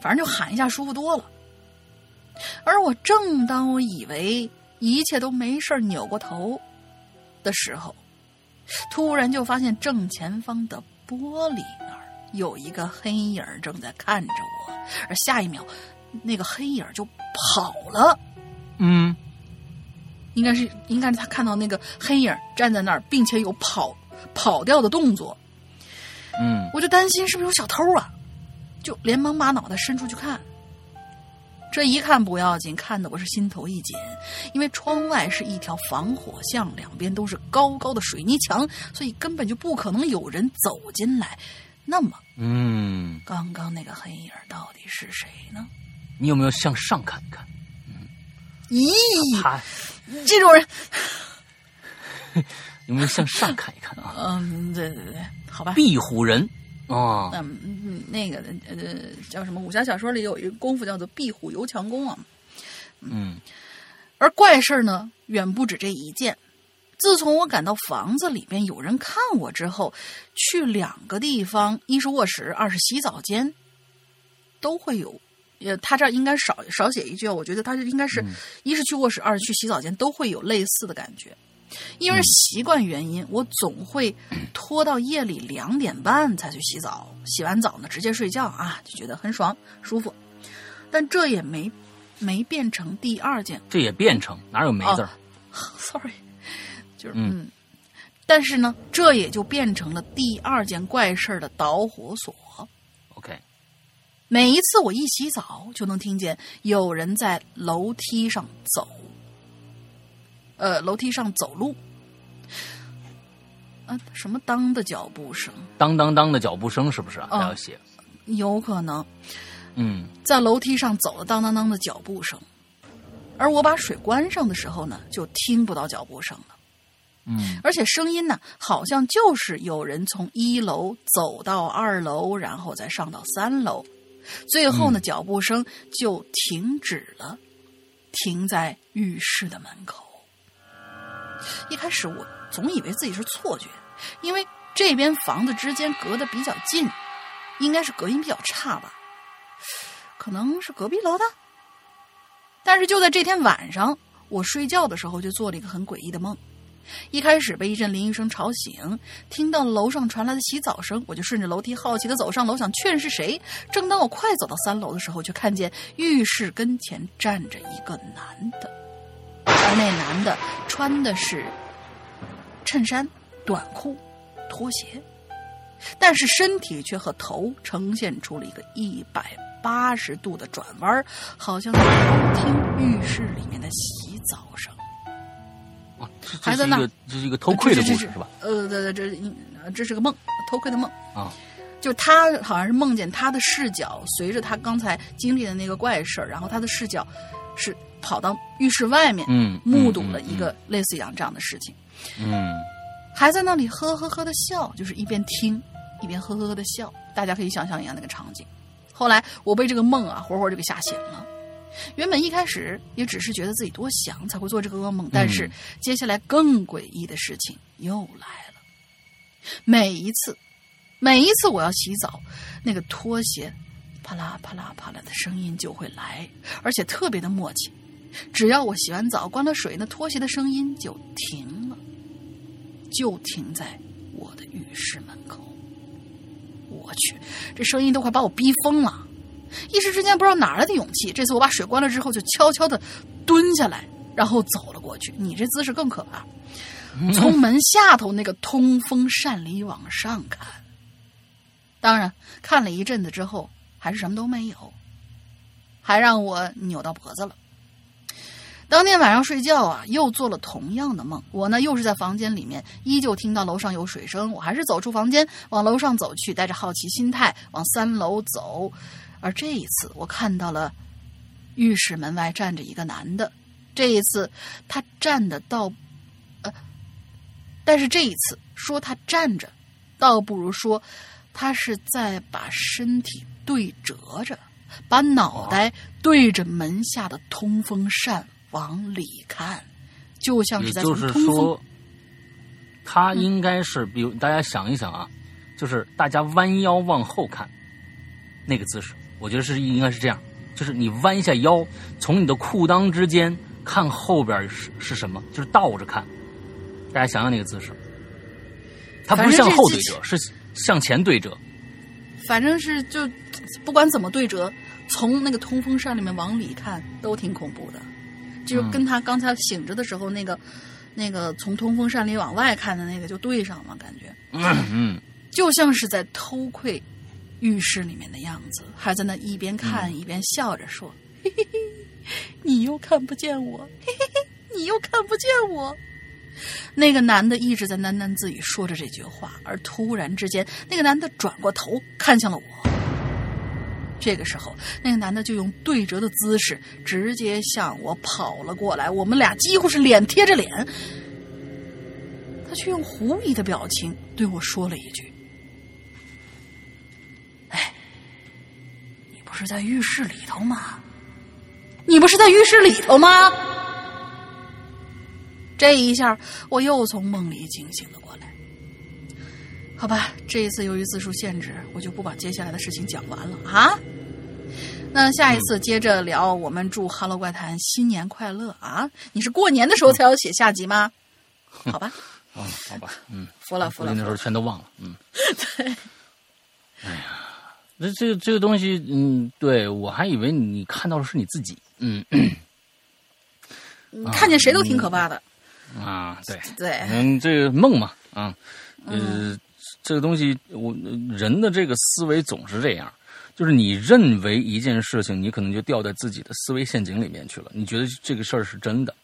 反正就喊一下舒服多了。而我正当我以为一切都没事扭过头的时候，突然就发现正前方的玻璃那儿。有一个黑影正在看着我，而下一秒，那个黑影就跑了。嗯，应该是应该是他看到那个黑影站在那儿，并且有跑跑掉的动作。嗯，我就担心是不是有小偷啊，就连忙把脑袋伸出去看。这一看不要紧，看得我是心头一紧，因为窗外是一条防火巷，两边都是高高的水泥墙，所以根本就不可能有人走进来。那么，嗯，刚刚那个黑影到底是谁呢？你有没有向上看一看？嗯，咦，他这种人 有没有向上看一看啊？嗯，对对对，好吧。壁虎人哦，嗯嗯，那个呃叫什么？武侠小说里有一个功夫叫做壁虎游墙功啊。嗯，而怪事呢，远不止这一件。自从我赶到房子里边有人看我之后，去两个地方，一是卧室，二是洗澡间，都会有。呃，他这儿应该少少写一句，我觉得他应该是、嗯、一是去卧室，二是去洗澡间，都会有类似的感觉。因为习惯原因，我总会 拖到夜里两点半才去洗澡。洗完澡呢，直接睡觉啊，就觉得很爽舒服。但这也没没变成第二件这也变成哪有没字儿？sorry，就是嗯嗯，但是呢，这也就变成了第二件怪事儿的导火索。OK，每一次我一洗澡，就能听见有人在楼梯上走，呃，楼梯上走路。啊，什么当的脚步声？当当当的脚步声是不是啊？要写，有可能嗯在楼梯上走的当当当的脚步声，而我把水关上的时候呢，就听不到脚步声了。嗯而且声音呢，好像就是有人从一楼走到二楼，然后再上到三楼，最后呢，脚步声就停止了，停在浴室的门口。一开始我总以为自己是错觉，因为这边房子之间隔得比较近，应该是隔音比较差吧，可能是隔壁楼的。但是就在这天晚上，我睡觉的时候就做了一个很诡异的梦。一开始被一阵淋浴声吵醒，听到楼上传来的洗澡声，我就顺着楼梯好奇的走上楼，想确认是谁。正当我快走到三楼的时候，就看见浴室跟前站着一个男的，而那男的穿的是衬衫、短裤、拖鞋，但是身体却和头呈现出了一个一百八十度的转弯，好像在偷听浴室里面的洗澡声。还在那这是一个这是一个偷窥的故事是吧？？呃，对对，这这这是个梦，偷窥的梦。啊，就他好像是梦见他的视角随着他刚才经历的那个怪事儿，然后他的视角是跑到浴室外面，嗯，目睹了一个类似一样这样的事情，嗯还在那里呵呵呵的笑，就是一边听一边呵呵呵的笑，大家可以想象一下那个场景。后来我被这个梦啊活活就给吓醒了。原本一开始也只是觉得自己多想才会做这个噩梦，但是接下来更诡异的事情又来了。每一次，每一次我要洗澡，那个拖鞋啪啦啪啦啪啦的声音就会来，而且特别的默契。只要我洗完澡关了水，那拖鞋的声音就停了，就停在我的浴室门口。我去，这声音都快把我逼疯了。一时之间不知道哪来的勇气，这次我把水关了之后，就悄悄的蹲下来，然后走了过去。你这姿势更可怕，从门下头那个通风扇里往上看。当然，看了一阵子之后，还是什么都没有，还让我扭到脖子了。当天晚上睡觉啊，又做了同样的梦。我呢，又是在房间里面，依旧听到楼上有水声。我还是走出房间，往楼上走去，带着好奇心态往三楼走。而这一次，我看到了浴室门外站着一个男的。这一次，他站的倒，呃，但是这一次说他站着，倒不如说他是在把身体对折着，把脑袋对着门下的通风扇往里看，就像是在通风。说，他应该是，比如大家想一想啊，就是大家弯腰往后看，那个姿势，我觉得是应该是这样，就是你弯一下腰，从你的裤裆之间看后边是是什么，就是倒着看，大家想想那个姿势，它不是向后对折，是向前对折。反正是就不管怎么对折，从那个通风扇里面往里看都挺恐怖的，就跟他刚才醒着的时候那个、那个从通风扇里往外看的那个就对上了，感觉。嗯嗯，就像是在偷窥浴室里面的样子，还在那一边看一边笑着说：“嘿嘿嘿，你又看不见我，嘿嘿嘿，你又看不见我。”那个男的一直在喃喃自语说着这句话，而突然之间，那个男的转过头看向了我。这个时候，那个男的就用对折的姿势直接向我跑了过来，我们俩几乎是脸贴着脸。他却用狐疑的表情对我说了一句：“哎，你不是在浴室里头吗？你不是在浴室里头吗？”这一下，我又从梦里惊醒了过来。好吧，这一次由于字数限制，我就不把接下来的事情讲完了啊。那下一次接着聊，我们祝《哈喽怪谈》新年快乐啊！你是过年的时候才要写下集吗？好吧，哦，好吧，嗯，服了服了我那时候全都忘了，嗯，对，哎呀，这这个这个东西，嗯，对我还以为你看到的是你自己，嗯你看见谁都挺可怕的。啊，对，对，嗯，这个梦嘛，啊，呃，这个东西，我人的这个思维总是这样，就是你认为一件事情，你可能就掉在自己的思维陷阱里面去了，你觉得这个事儿是真的，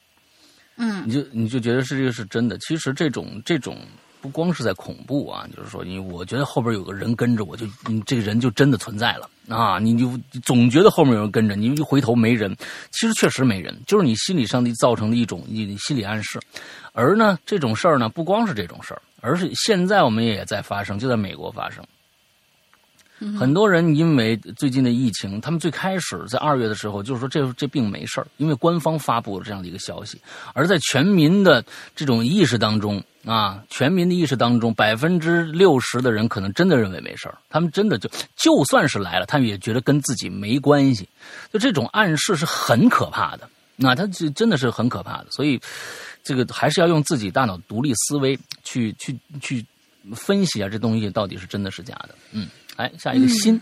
嗯你就你就觉得是这个是真的。其实这种这种不光是在恐怖啊，就是说，你我觉得后边有个人跟着我就，你这个人就真的存在了啊！你就总觉得后面有人跟着你，一回头没人，其实确实没人，就是你心理上的造成的一种你心理暗示。而呢，这种事儿呢，不光是这种事儿，而是现在我们也在发生，就在美国发生。很多人因为最近的疫情，他们最开始在二月的时候就是说这这病没事儿，因为官方发布了这样的一个消息。而在全民的这种意识当中啊，全民的意识当中，百分之六十的人可能真的认为没事儿，他们真的就就算是来了，他们也觉得跟自己没关系。就这种暗示是很可怕的，那他这真的是很可怕的。所以，这个还是要用自己大脑独立思维去去去分析啊，这东西到底是真的是假的。嗯。来下一个新，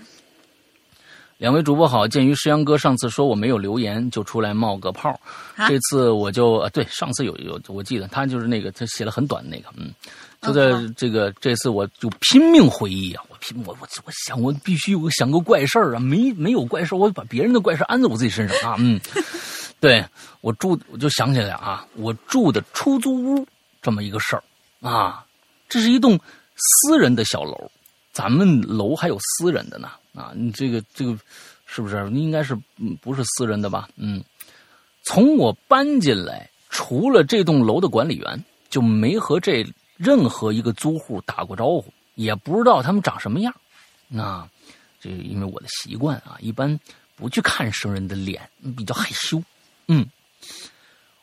两位主播好。鉴于石阳哥上次说我没有留言，就出来冒个泡。啊这次我就呃对，上次有有我记得他就是那个他写了很短的那个，嗯，就哦在这个这次我就拼命回忆啊，我拼我我我想我必须我想个怪事儿啊，没没有怪事儿，我把别人的怪事儿安在我自己身上啊，嗯，对我住我就想起来啊，我住的出租屋这么一个事儿啊，这是一栋私人的小楼。咱们楼还有私人的呢啊！你这个这个是不是应该是不是私人的吧？嗯，从我搬进来，除了这栋楼的管理员，就没和这任何一个租户打过招呼，也不知道他们长什么样。那这因为我的习惯啊，一般不去看生人的脸，比较害羞。嗯，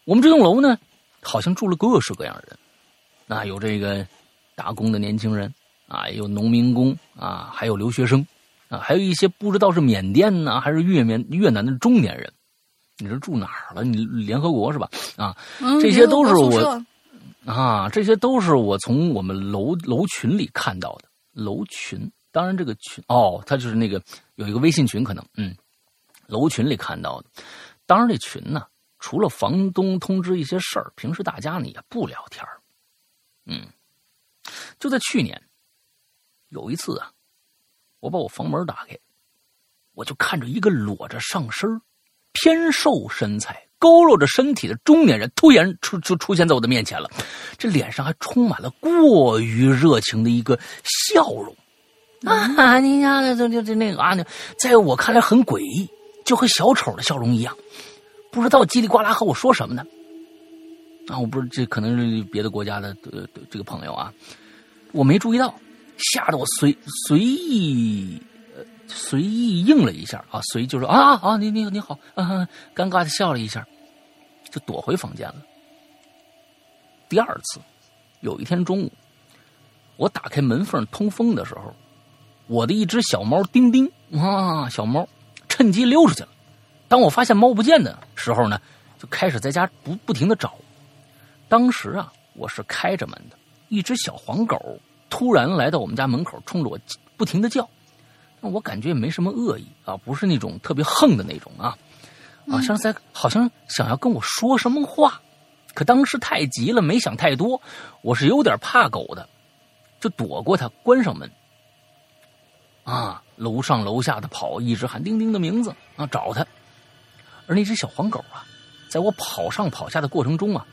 我们这栋楼呢，好像住了各式各样的人，那有这个打工的年轻人。啊，有农民工啊，还有留学生啊，还有一些不知道是缅甸呢还是越缅越南的中年人。你这住哪儿了？你联合国是吧？啊，嗯这些都是我啊，这些都是我从我们楼楼群里看到的楼群。当然，这个群哦，他就是那个有一个微信群，可能嗯，楼群里看到的。当然，这群呢，除了房东通知一些事儿，平时大家呢也不聊天儿嗯，就在去年。有一次啊，我把我房门打开，我就看着一个裸着上身、偏瘦身材、佝偻着身体的中年人突然出就出现在我的面前了，这脸上还充满了过于热情的一个笑容。啊，你家的这这这那个啊，在我看来很诡异，就和小丑的笑容一样，不知道叽里呱啦和我说什么呢。啊，我不是这可能是别的国家的呃这个朋友啊，我没注意到。吓得我随随意随意应了一下啊，随就说啊啊你你你好啊，尴尬的笑了一下，就躲回房间了。第二次，有一天中午，我打开门缝通风的时候，我的一只小猫丁丁啊，小猫趁机溜出去了。当我发现猫不见的时候呢，就开始在家不不停的找。当时啊，我是开着门的，一只小黄狗。突然来到我们家门口，冲着我不停的叫，那我感觉也没什么恶意啊，不是那种特别横的那种啊，啊像在好像想要跟我说什么话，可当时太急了，没想太多，我是有点怕狗的，就躲过它，关上门。啊，楼上楼下的跑，一直喊丁丁的名字啊，找它。而那只小黄狗啊，在我跑上跑下的过程中啊，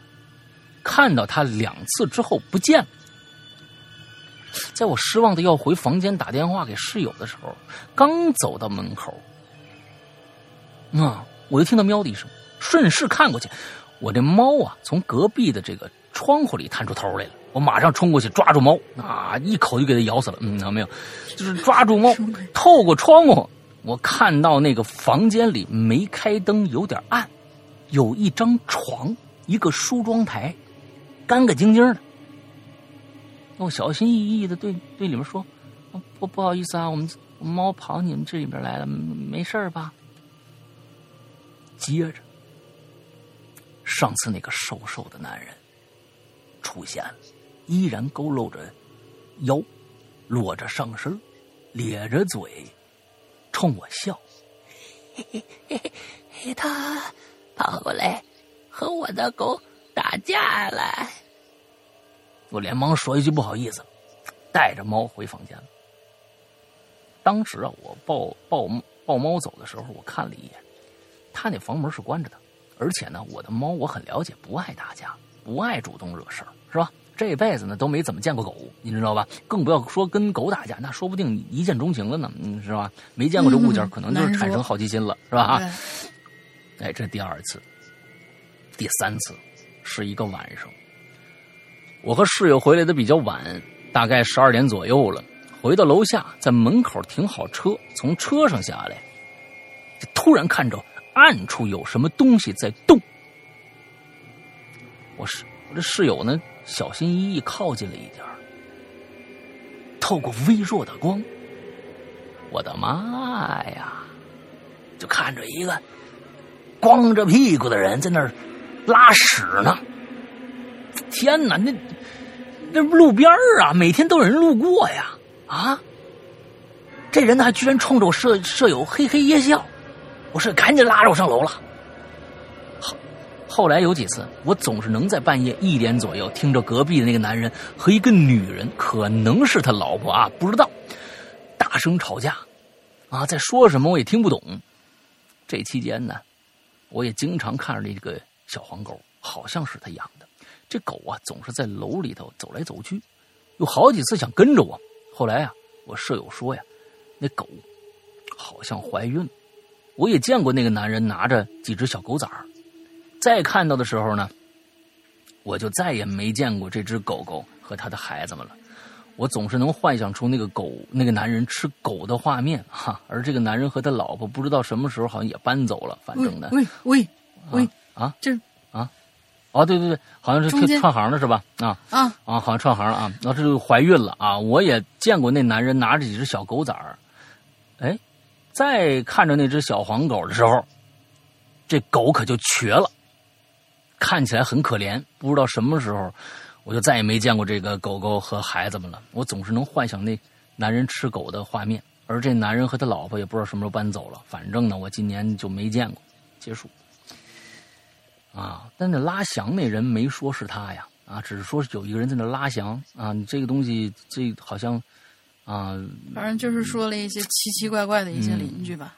看到它两次之后不见了。在我失望的要回房间打电话给室友的时候，刚走到门口，啊，我就听到喵的一声，顺势看过去，我这猫啊从隔壁的这个窗户里探出头来了，我马上冲过去抓住猫，啊，一口就给它咬死了。嗯，没有，就是抓住猫，透过窗户，我看到那个房间里没开灯，有点暗，有一张床，一个梳妆台，干干净净的。我小心翼翼的对对里面说：“不不好意思啊，我们猫跑你们这里边来了，没事吧？”接着，上次那个瘦瘦的男人出现了，依然佝偻着腰，裸着上身，咧着嘴，冲我笑。嘿嘿嘿嘿，他跑过来和我的狗打架了。我连忙说一句不好意思，带着猫回房间了。当时啊，我抱抱抱猫走的时候，我看了一眼，他那房门是关着的，而且呢，我的猫我很了解，不爱打架，不爱主动惹事儿，是吧？这辈子呢都没怎么见过狗，你知道吧？更不要说跟狗打架，那说不定一见钟情了呢，嗯，是吧？没见过这物件，可能就是产生好奇心了，是吧？啊，哎，这第二次，第三次，是一个晚上。我和室友回来的比较晚，大概十二点左右了。回到楼下，在门口停好车，从车上下来，突然看着暗处有什么东西在动。我室我这室友呢，小心翼翼靠近了一点透过微弱的光，我的妈呀！就看着一个光着屁股的人在那儿拉屎呢。天哪，那那路边啊，每天都有人路过呀！啊，这人呢还居然冲着我舍舍友嘿嘿一笑，我舍友赶紧拉着我上楼了。后后来有几次，我总是能在半夜一点左右听着隔壁的那个男人和一个女人，可能是他老婆啊，不知道，大声吵架，啊，在说什么我也听不懂。这期间呢，我也经常看着这个小黄狗，好像是他养的。这狗啊，总是在楼里头走来走去，有好几次想跟着我。后来啊，我舍友说呀，那狗好像怀孕。我也见过那个男人拿着几只小狗崽儿。再看到的时候呢，我就再也没见过这只狗狗和他的孩子们了。我总是能幻想出那个狗、那个男人吃狗的画面哈。而这个男人和他老婆不知道什么时候好像也搬走了。反正呢，喂喂喂啊，这。哦，对对对，好像是串串行的是吧？啊啊啊，好像串行了啊！那这就怀孕了啊！我也见过那男人拿着几只小狗崽儿，哎，再看着那只小黄狗的时候，这狗可就瘸了，看起来很可怜。不知道什么时候，我就再也没见过这个狗狗和孩子们了。我总是能幻想那男人吃狗的画面，而这男人和他老婆也不知道什么时候搬走了。反正呢，我今年就没见过。结束。啊，但那拉翔那人没说是他呀，啊，只是说是有一个人在那拉翔啊。你这个东西，这好像，啊，反正就是说了一些奇奇怪怪的一些邻居吧。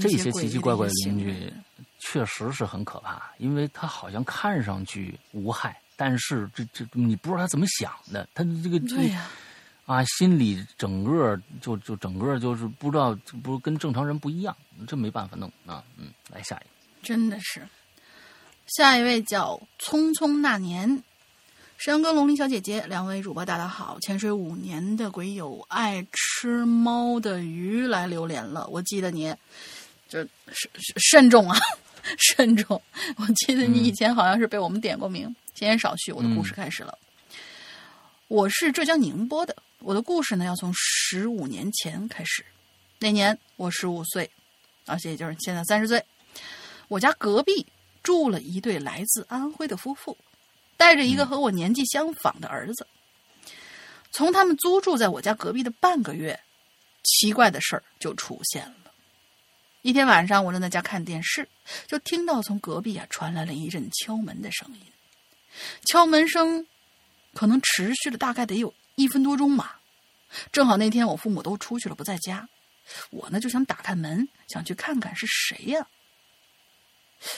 这些奇奇怪怪的邻居确实是很可怕，因为他好像看上去无害，但是这这你不知道他怎么想的，他这个对呀，啊，心里整个就就整个就是不知道，不跟正常人不一样，这没办法弄啊。嗯，来下一个，真的是。下一位叫匆匆那年，山哥、龙鳞小姐姐，两位主播大家好。潜水五年的鬼友爱吃猫的鱼来留连了。我记得你，就慎慎重啊，慎重。我记得你以前好像是被我们点过名。闲言少叙，我的故事开始了。我是浙江宁波的，我的故事呢要从十五年前开始。那年我十五岁，而且也就是现在三十岁。我家隔壁。住了一对来自安徽的夫妇，带着一个和我年纪相仿的儿子。从他们租住在我家隔壁的半个月，奇怪的事儿就出现了。一天晚上，我正在家看电视，就听到从隔壁啊传来了一阵敲门的声音。敲门声可能持续了大概得有一分多钟吧。正好那天我父母都出去了，不在家，我呢就想打开门，想去看看是谁呀。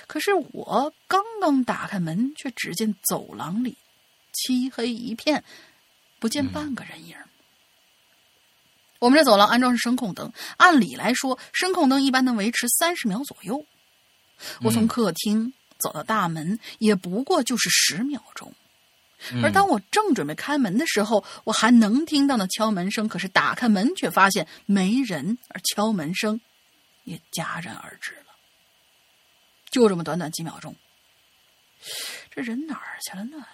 可是我刚刚打开门，却只见走廊里漆黑一片，不见半个人影。我们这走廊安装是声控灯，按理来说，声控灯一般能维持三十秒左右。我从客厅走到大门，也不过就是十秒钟。而当我正准备开门的时候，我还能听到那敲门声。可是打开门，却发现没人，而敲门声也戛然而止。就这么短短几秒钟，这人哪儿去了呢？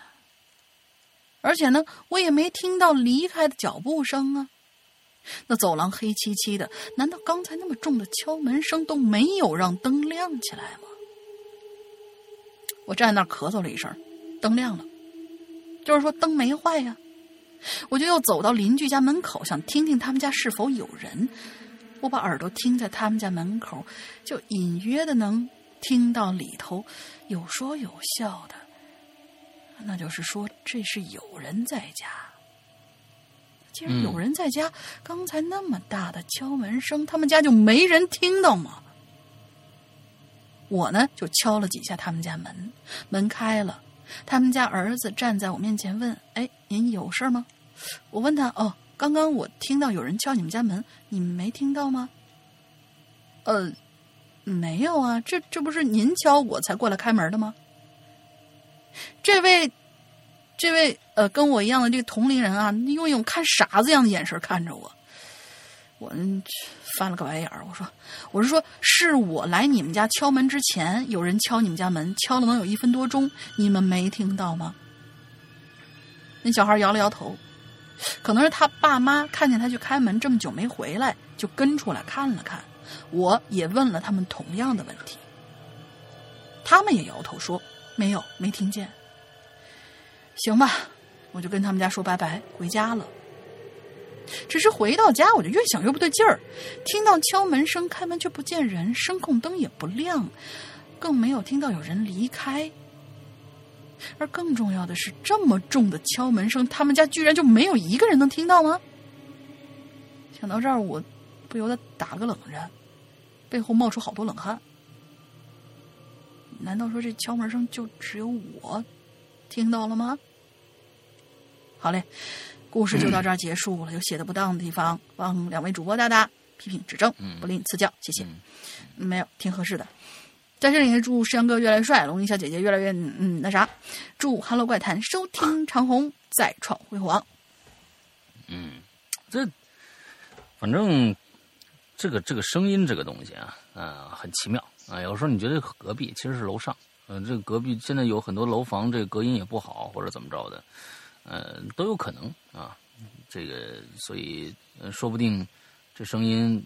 而且呢，我也没听到离开的脚步声啊。那走廊黑漆漆的，难道刚才那么重的敲门声都没有让灯亮起来吗？我站在那儿咳嗽了一声，灯亮了。就是说灯没坏呀。我就又走到邻居家门口，想听听他们家是否有人。我把耳朵听在他们家门口，就隐约的能听到里头有说有笑的，那就是说这是有人在家。既然有人在家，刚才那么大的敲门声，他们家就没人听到吗？我呢，就敲了几下他们家门，门开了。他们家儿子站在我面前问：“哎，您有事吗？”我问他：“哦，刚刚我听到有人敲你们家门，你们没听到吗？”“呃，没有啊，这这不是您敲我才过来开门的吗？”这位，这位呃，跟我一样的这个同龄人啊，用一种看傻子一样的眼神看着我。我翻了个白眼儿，我说：“我是说，是我来你们家敲门之前，有人敲你们家门，敲了能有一分多钟，你们没听到吗？”那小孩摇了摇头，可能是他爸妈看见他去开门这么久没回来，就跟出来看了看。我也问了他们同样的问题，他们也摇头说：“没有，没听见。”行吧，我就跟他们家说拜拜，回家了。只是回到家，我就越想越不对劲儿。听到敲门声，开门却不见人，声控灯也不亮，更没有听到有人离开。而更重要的是，这么重的敲门声，他们家居然就没有一个人能听到吗？想到这儿，我不由得打了个冷战，背后冒出好多冷汗。难道说这敲门声就只有我听到了吗？好嘞。故事就到这儿结束了。有写的不当的地方，望两位主播大大批评指正，不吝赐教，谢谢。没有，挺合适的。在这里，祝石阳哥越来越帅，龙吟小姐姐越来越嗯那啥。祝 Hello 怪谈收听长虹，再创辉煌。嗯，这反正这个这个声音这个东西啊，啊，很奇妙啊。有时候你觉得隔壁其实是楼上，嗯，这个隔壁现在有很多楼房，这个隔音也不好，或者怎么着的。呃，都有可能啊，这个，所以说不定这声音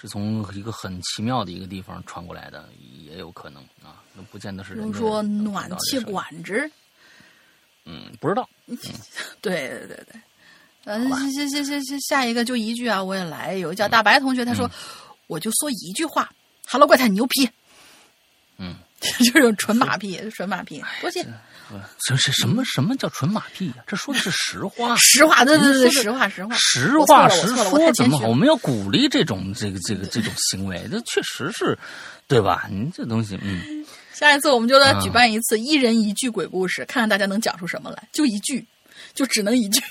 是从一个很奇妙的一个地方传过来的，也有可能啊，那不见得是。比如说暖气管子，嗯，不知道。对对对对，嗯，下下下下下一个就一句啊，我也来。有个叫大白同学，他说，我就说一句话：“Hello，怪胎，牛批。”嗯，就是纯马屁，纯马屁，多谢。这是什么？什么叫纯马屁呀？这说的是实话，实话，对对对，实话，实话，实话实说，怎么好？我们要鼓励这种这个这个这种行为，这确实是，对吧？你这东西，嗯。下一次我们就来举办一次一人一句鬼故事，看看大家能讲出什么来。就一句，就只能一句。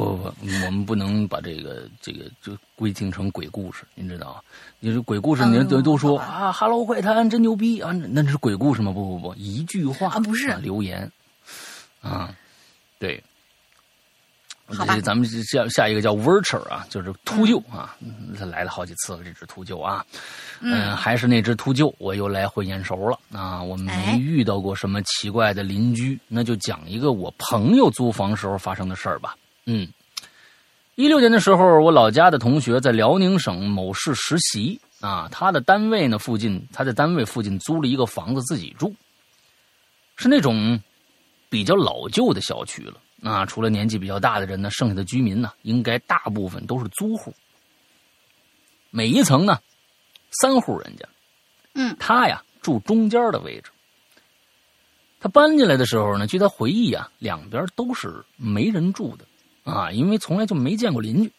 不不不，我们不能把这个这个就规定成鬼故事，您知道你说鬼故事，人都都说啊哈喽怪谈真牛逼啊，那是鬼故事吗？不不不，一句话啊，不是留言啊，对。好吧。咱们下下一个叫 Virtual 啊，就是秃鹫啊，他来了好几次了，这只秃鹫啊，嗯，还是那只秃鹫，我又来混眼熟了啊，我没遇到过什么奇怪的邻居，那就讲一个我朋友租房时候发生的事儿吧。嗯，一六年的时候，我老家的同学在辽宁省某市实习啊，他的单位呢附近，他在单位附近租了一个房子自己住，是那种比较老旧的小区了啊。除了年纪比较大的人呢，剩下的居民呢，应该大部分都是租户。每一层呢，三户人家，嗯，他呀住中间的位置。他搬进来的时候呢，据他回忆啊，两边都是没人住的。啊，因为从来就没见过邻居，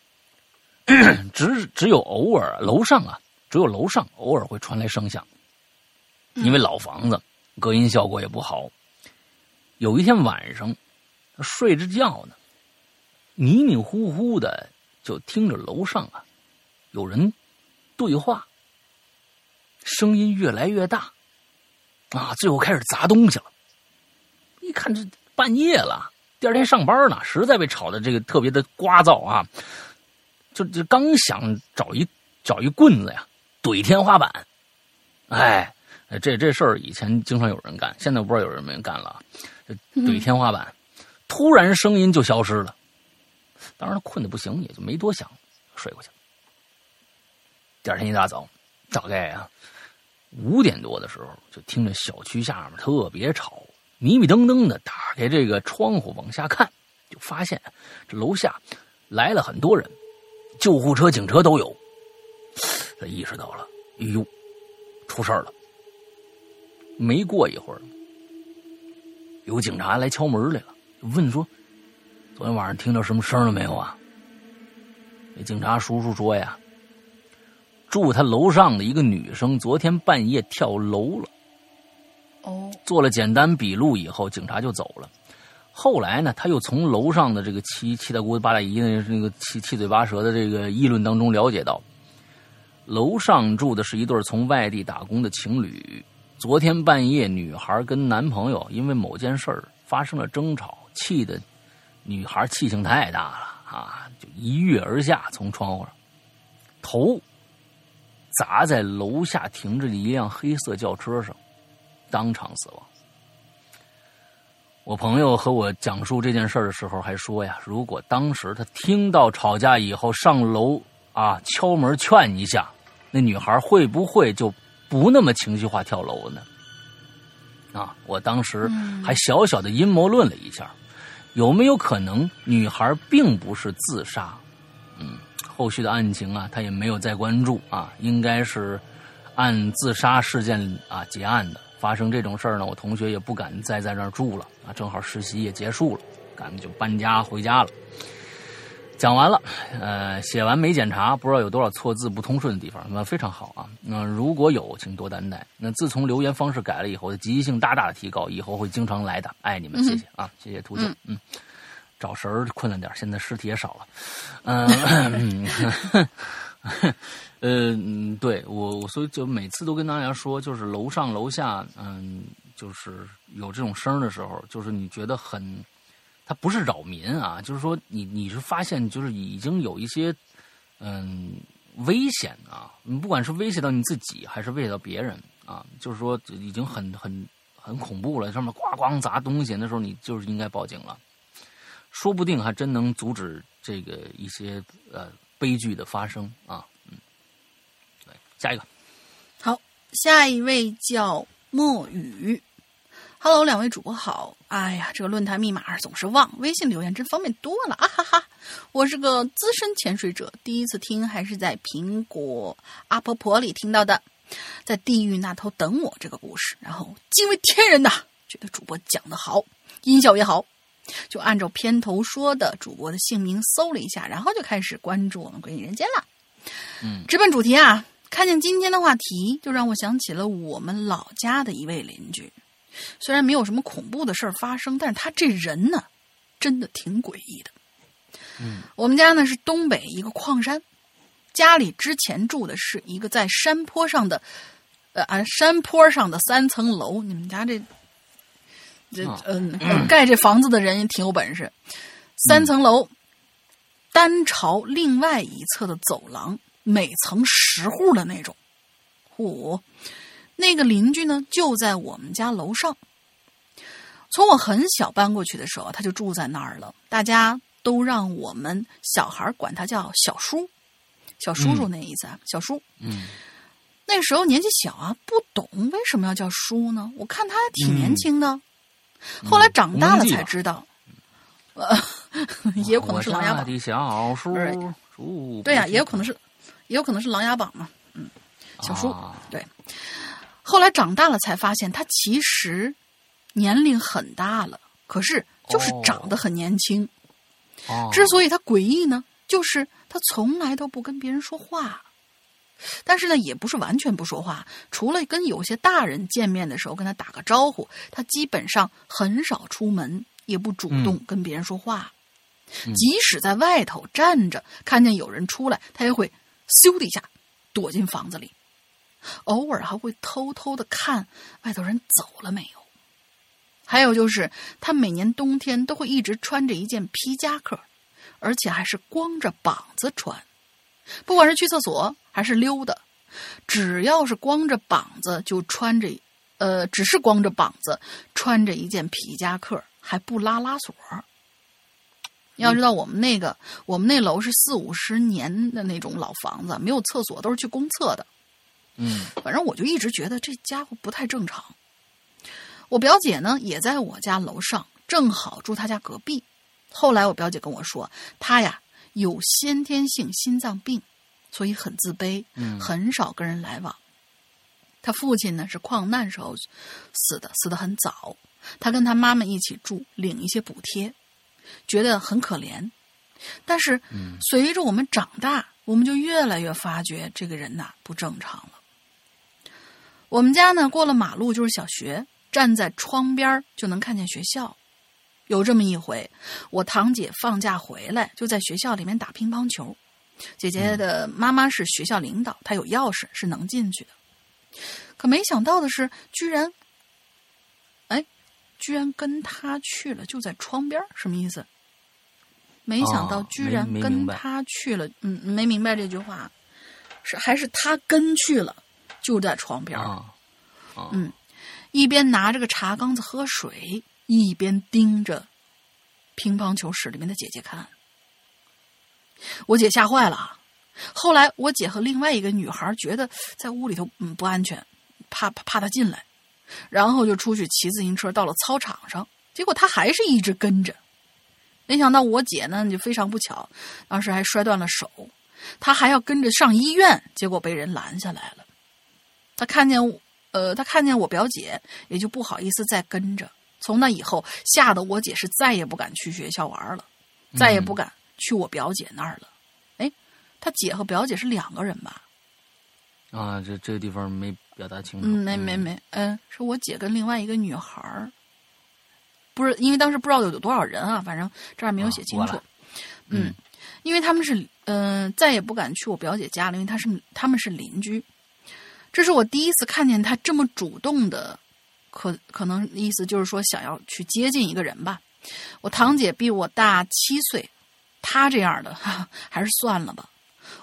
只只有偶尔楼上啊，只有楼上偶尔会传来声响。因为老房子隔音效果也不好。有一天晚上，睡着觉呢，迷迷糊糊的就听着楼上啊有人对话，声音越来越大，啊，最后开始砸东西了。一看这半夜了。第二天上班呢，实在被吵得这个特别的聒噪啊，就就刚想找一找一棍子呀，怼天花板，哎，这这事儿以前经常有人干，现在不知道有人没人干了，怼天花板，突然声音就消失了，当时他困得不行，也就没多想，睡过去。了。第二天一大早，大概啊五点多的时候，就听着小区下面特别吵，迷迷瞪瞪的打。开这个窗户往下看，就发现这楼下来了很多人，救护车、警车都有。他意识到了，哎呦，出事了。没过一会儿，有警察来敲门来了，问说：“昨天晚上听到什么声了没有啊？”那警察叔叔说呀：“住他楼上的一个女生昨天半夜跳楼了。”哦，做了简单笔录以后，警察就走了。后来呢，他又从楼上的这个七七大姑八大姨的那个七七嘴八舌的这个议论当中了解到，楼上住的是一对从外地打工的情侣。昨天半夜，女孩跟男朋友因为某件事儿发生了争吵，气的女孩气性太大了啊，就一跃而下，从窗户上，头砸在楼下停着的一辆黑色轿车上。当场死亡。我朋友和我讲述这件事的时候还说呀，如果当时他听到吵架以后上楼啊敲门劝一下，那女孩会不会就不那么情绪化跳楼呢？啊，我当时还小小的阴谋论了一下，有没有可能女孩并不是自杀？嗯，后续的案情啊，他也没有再关注啊，应该是按自杀事件啊结案的。发生这种事儿呢，我同学也不敢再在那儿住了啊。正好实习也结束了，赶紧就搬家回家了。讲完了，呃，写完没检查，不知道有多少错字不通顺的地方，那非常好啊。那如果有，请多担待。那自从留言方式改了以后，积极性大大的提高，以后会经常来的。爱你们，谢谢啊，谢谢图九，嗯，找神儿困难点，现在尸体也少了，嗯。呃，嗯，对我，我所以就每次都跟大家说，就是楼上楼下，嗯，就是有这种声的时候，就是你觉得很，它不是扰民啊，就是说你你是发现就是已经有一些嗯危险啊，你不管是威胁到你自己还是威胁到别人啊，就是说已经很很很恐怖了，上面咣咣砸东西，那时候你就是应该报警了，说不定还真能阻止这个一些呃悲剧的发生啊。下一个，好，下一位叫墨雨。Hello，两位主播好。哎呀，这个论坛密码总是忘，微信留言真方便多了啊哈哈！我是个资深潜水者，第一次听还是在苹果阿婆婆里听到的，在地狱那头等我这个故事，然后惊为天人呐，觉得主播讲的好，音效也好，就按照片头说的主播的姓名搜了一下，然后就开始关注我们鬼影人间了。嗯，直奔主题啊。看见今天的话题，就让我想起了我们老家的一位邻居。虽然没有什么恐怖的事儿发生，但是他这人呢，真的挺诡异的。嗯，我们家呢是东北一个矿山，家里之前住的是一个在山坡上的，呃啊山坡上的三层楼。你们家这这嗯盖这房子的人也挺有本事，三层楼，单朝另外一侧的走廊。每层十户的那种，五！那个邻居呢，就在我们家楼上。从我很小搬过去的时候，他就住在那儿了。大家都让我们小孩管他叫小叔，小叔叔那意思啊，小叔。嗯。那时候年纪小啊，不懂为什么要叫叔呢？我看他挺年轻的。后来长大了才知道，呃，也有可能是琅琊榜。小叔叔。对呀，也有可能是。也有可能是琅琊榜嘛，嗯，小叔对。后来长大了才发现，他其实年龄很大了，可是就是长得很年轻。之所以他诡异呢，就是他从来都不跟别人说话，但是呢，也不是完全不说话，除了跟有些大人见面的时候跟他打个招呼，他基本上很少出门，也不主动跟别人说话。即使在外头站着，看见有人出来，他也会。咻的一下，躲进房子里，偶尔还会偷偷的看外头人走了没有。还有就是，他每年冬天都会一直穿着一件皮夹克，而且还是光着膀子穿。不管是去厕所还是溜达，只要是光着膀子就穿着，呃，只是光着膀子穿着一件皮夹克，还不拉拉锁。要知道，我们那个我们那楼是四五十年的那种老房子，没有厕所，都是去公厕的。嗯，反正我就一直觉得这家伙不太正常。我表姐呢，也在我家楼上正好住她家隔壁。后来我表姐跟我说，她呀有先天性心脏病，所以很自卑，嗯很少跟人来往。他父亲呢是矿难时候死的，死得很早。他跟他妈妈一起住，领一些补贴，觉得很可怜。但是嗯随着我们长大，我们就越来越发觉这个人呐不正常了。我们家呢过了马路就是小学，站在窗边就能看见学校。有这么一回，我堂姐放假回来，就在学校里面打乒乓球。姐姐的妈妈是学校领导，她有钥匙，是能进去的。可没想到的是，居然，哎，居然跟他去了，就在窗边，什么意思？没想到哦居然跟他去了，嗯，没明白这句话，是还是他跟去了，就在床边嗯一边拿着个茶缸子喝水，一边盯着乒乓球室里面的姐姐看。我姐吓坏了啊。后来我姐和另外一个女孩觉得在屋里头嗯不安全，怕怕怕她进来，然后就出去骑自行车到了操场上，结果他还是一直跟着。没想到我姐呢就非常不巧，当时还摔断了手，她还要跟着上医院，结果被人拦下来了。她看见我呃，他看见我表姐，也就不好意思再跟着。从那以后，吓得我姐是再也不敢去学校玩了，再也不敢去我表姐那儿了。哎，他姐和表姐是两个人吧？啊，这这个地方没表达清楚。嗯，没没没，嗯，是我姐跟另外一个女孩儿，不是因为当时不知道有多少人啊，反正这儿没有写清楚。嗯，因为他们是嗯、呃再也不敢去我表姐家了，因为她是他们是邻居。这是我第一次看见他这么主动的，可可能意思就是说想要去接近一个人吧。我堂姐比我大七岁，她这样的哈哈 还是算了吧。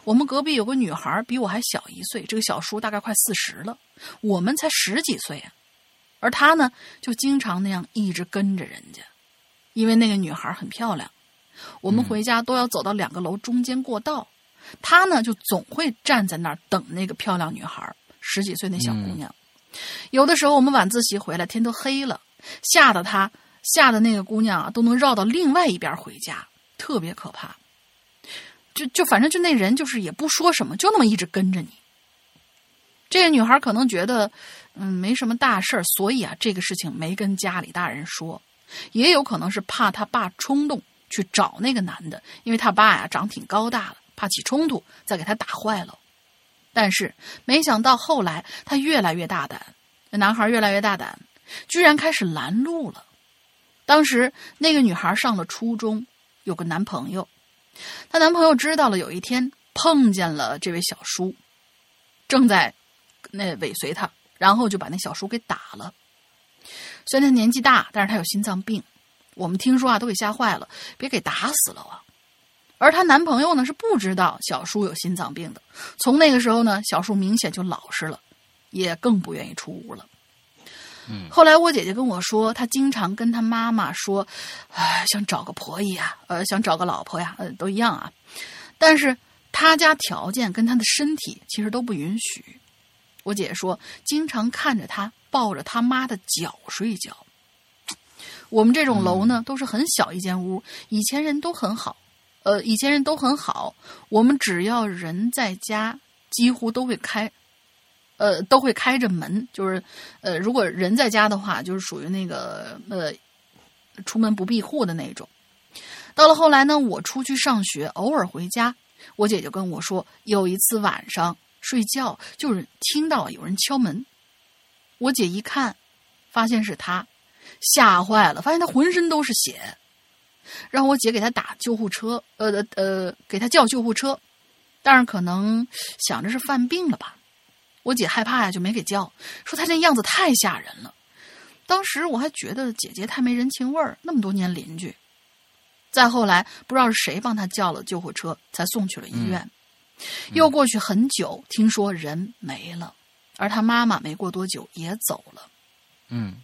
我们隔壁有个女孩比我还小一岁，这个小叔大概快四十了，我们才十几岁啊。而他呢，就经常那样一直跟着人家，因为那个女孩很漂亮。我们回家都要走到两个楼中间过道，他呢就总会站在那儿等那个漂亮女孩，十几岁那小姑娘。有的时候我们晚自习回来，天都黑了，吓得他吓得那个姑娘啊都能绕到另外一边回家，特别可怕。就就反正就那人就是也不说什么，就那么一直跟着你。这个女孩可能觉得，嗯，没什么大事儿，所以啊，这个事情没跟家里大人说，也有可能是怕他爸冲动去找那个男的，因为他爸呀长挺高大了，怕起冲突再给他打坏了。但是没想到后来他越来越大胆，那男孩越来越大胆，居然开始拦路了。当时那个女孩上了初中，有个男朋友，她男朋友知道了，有一天碰见了这位小叔，正在那尾随他，然后就把那小叔给打了。虽然他年纪大，但是他有心脏病，我们听说啊都给吓坏了，别给打死了啊！而她男朋友呢是不知道小叔有心脏病的，从那个时候呢，小叔明显就老实了，也更不愿意出屋了。嗯后来我姐姐跟我说，她经常跟她妈妈说，哎，想找个婆姨呀，呃，想找个老婆呀，呃，都一样啊。但是她家条件跟她的身体其实都不允许。我姐说，经常看着他抱着他妈的脚睡觉。我们这种楼呢，都是很小一间屋，以前人都很好，呃，以前人都很好，我们只要人在家，几乎都会开，呃，都会开着门，就是，呃，如果人在家的话，就是属于那个呃，出门不闭户的那种。到了后来呢，我出去上学，偶尔回家，我姐就跟我说，有一次晚上睡觉，就是听到有人敲门，我姐一看，发现是他，吓坏了，发现他浑身都是血，让我姐给他打救护车，呃呃呃，给他叫救护车，但是可能想着是犯病了吧。我姐害怕呀，就没给叫，说他这样子太吓人了。当时我还觉得姐姐太没人情味儿，那么多年邻居。再后来，不知道是谁帮他叫了救护车，才送去了医院。又过去很久，听说人没了，而他妈妈没过多久也走了。嗯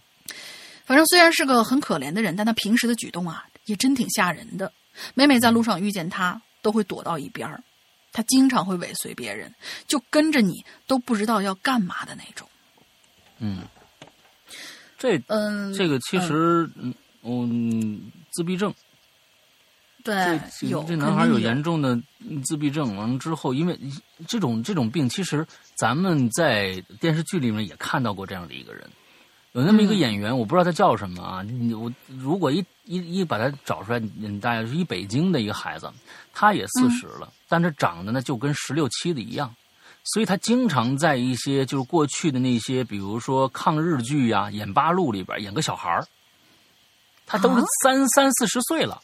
反正虽然是个很可怜的人，但他平时的举动啊，也真挺吓人的。每每在路上遇见他，都会躲到一边儿。他经常会尾随别人，就跟着你，都不知道要干嘛的那种。嗯，这嗯，这个其实，嗯嗯，自闭症。对，这有这男孩有严重的自闭症，完了之后，因为这种这种病，其实咱们在电视剧里面也看到过这样的一个人，有那么一个嗯演员，我不知道他叫什么啊。你我如果一一一把他找出来，嗯，大概是一北京的一个孩子，他也四十了，但是长得呢就跟十六七的一样，所以他经常在一些就是过去的那些，比如说抗日剧呀、演八路里边演个小孩儿，他都是啊三、三四十岁了。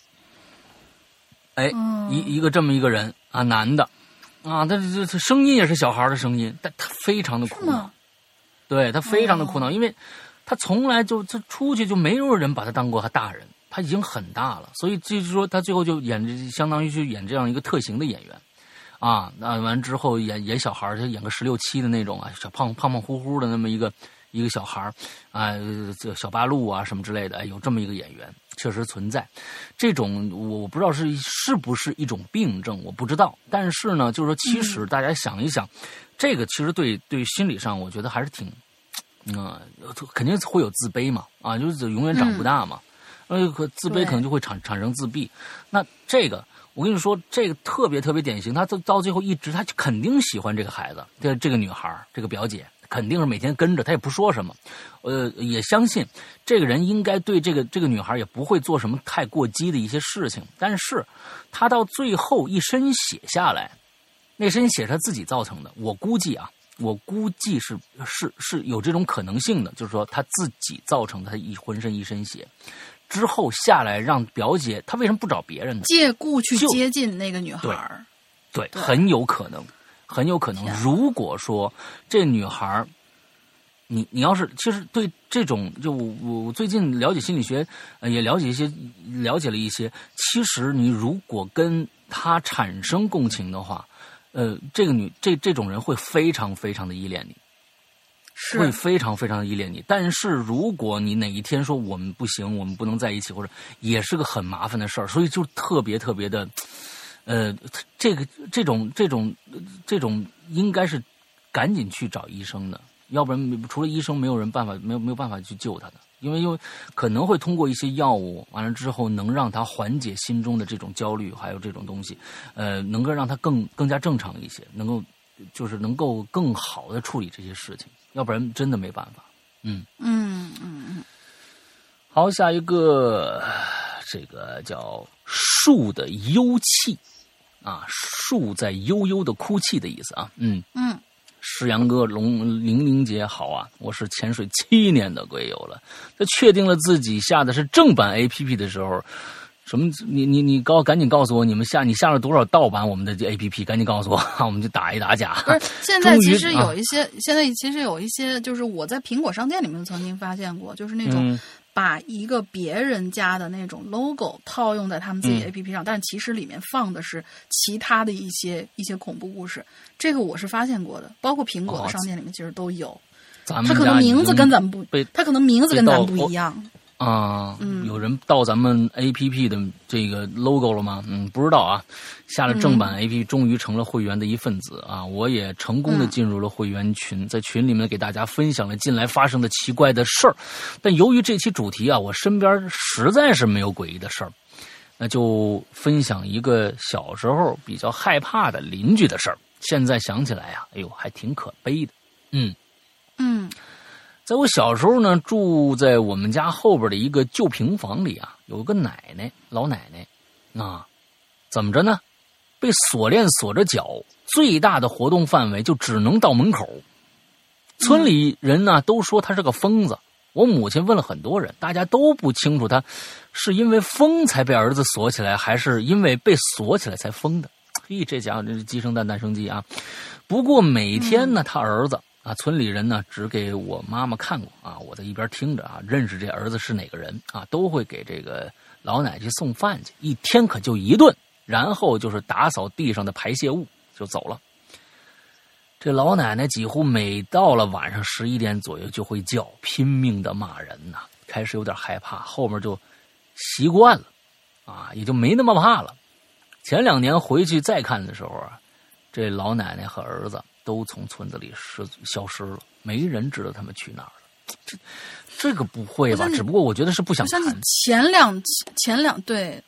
哎，嗯一一个这么一个人啊，男的，啊，他这这声音也是小孩的声音，但他非常的苦恼，对他非常的苦恼，哦因为他从来就就出去就没有人把他当过他大人，他已经很大了，所以就是说他最后就演这相当于去演这样一个特型的演员。啊，那完之后演演小孩儿，就演个十六七的那种啊，小胖胖胖乎乎的那么一个一个小孩儿啊，这小八路啊什么之类的，哎，有这么一个演员确实存在。这种我我不知道是是不是一种病症，我不知道。但是呢，就是说，其实大家想一想，这个其实对对心理上，我觉得还是挺，嗯、肯定会有自卑嘛，啊，就是永远长不大嘛，呃，可自卑可能就会产产生自闭。那这个，我跟你说，这个特别特别典型，他到到最后一直他肯定喜欢这个孩子，这这个女孩，这个表姐。肯定是每天跟着他，也不说什么，呃，也相信这个人应该对这个这个女孩也不会做什么太过激的一些事情。但是，他到最后一身血下来，那身血是他自己造成的。我估计啊，我估计是是是有这种可能性的，就是说他自己造成的，他一浑身一身血之后下来让表姐，他为什么不找别人呢？借故去接近那个女孩对很有可能，很有可能如果说这女孩儿，你你要是其实对这种，就我我我最近了解心理学，呃，也了解一些，了解了一些。其实你如果跟她产生共情的话，呃，这个女这这种人会非常非常的依恋你。会，非常非常的依恋你。但是如果你哪一天说我们不行，我们不能在一起，或者也是个很麻烦的事儿，所以就特别特别的，呃，这个这种这种这种应该是赶紧去找医生的，要不然除了医生，没有人办法，没有没有办法去救他的。因为因为可能会通过一些药物，完了之后能让他缓解心中的这种焦虑，还有这种东西，呃，能够让他更更加正常一些，能够就是能够更好的处理这些事情，要不然真的没办法。嗯，嗯嗯嗯，好，下一个这个叫树的幽气啊，树在悠悠的哭泣的意思啊。嗯嗯，石阳哥龙玲玲姐好啊，我是潜水七年的龟友了，在确定了自己下的是正版 APP 的时候。什么？你你你告赶紧告诉我，你们下你下了多少盗版我们的 A P P？赶紧告诉我，我们就打一打假。不是，现在其实啊有一些，现在其实有一些，就是我在苹果商店里面曾经发现过，就是那种嗯把一个别人家的那种 logo 套用在他们自己的嗯 APP 上，但是其实里面放的是其他的一些一些恐怖故事，这个我是发现过的，包括苹果哦的商店里面其实都有。咱们它可能家名字跟咱们不被，它可能名字跟咱们不一样。啊，嗯有人盗咱们 A P P 的这个 logo 了吗？嗯，不知道啊。下了正版 A P P，终于成了会员的一份子啊！我也成功的嗯进入了会员群，在群里面给大家分享了近来发生的奇怪的事儿。但由于这期主题啊，我身边实在是没有诡异的事儿，那就分享一个小时候比较害怕的邻居的事儿。现在想起来啊，哎呦，还挺可悲的。嗯。嗯在我小时候呢，住在我们家后边的一个旧平房里啊，有个奶奶，老奶奶，啊，怎么着呢？被锁链锁着脚，最大的活动范围就只能到门口。村里人呢都说他是个疯子。我母亲问了很多人，大家都不清楚他是因为疯才被儿子锁起来，还是因为被锁起来才疯的。嘿，这家伙真是鸡生蛋，蛋生鸡啊！不过每天呢，他儿子啊，村里人呢只给我妈妈看过啊，我在一边听着啊，认识这儿子是哪个人啊，都会给这个老奶去送饭去，一天可就一顿，然后就是打扫地上的排泄物就走了。这老奶奶几乎每到了晚上十一点左右就会叫，拼命的骂人呐、开始有点害怕，后面就习惯了，啊，也就没那么怕了。前两年回去再看的时候啊，这老奶奶和儿子都从村子里失消失了，没人知道他们去哪儿了。这这个不会吧？只不过我觉得是不想谈。前两前两对。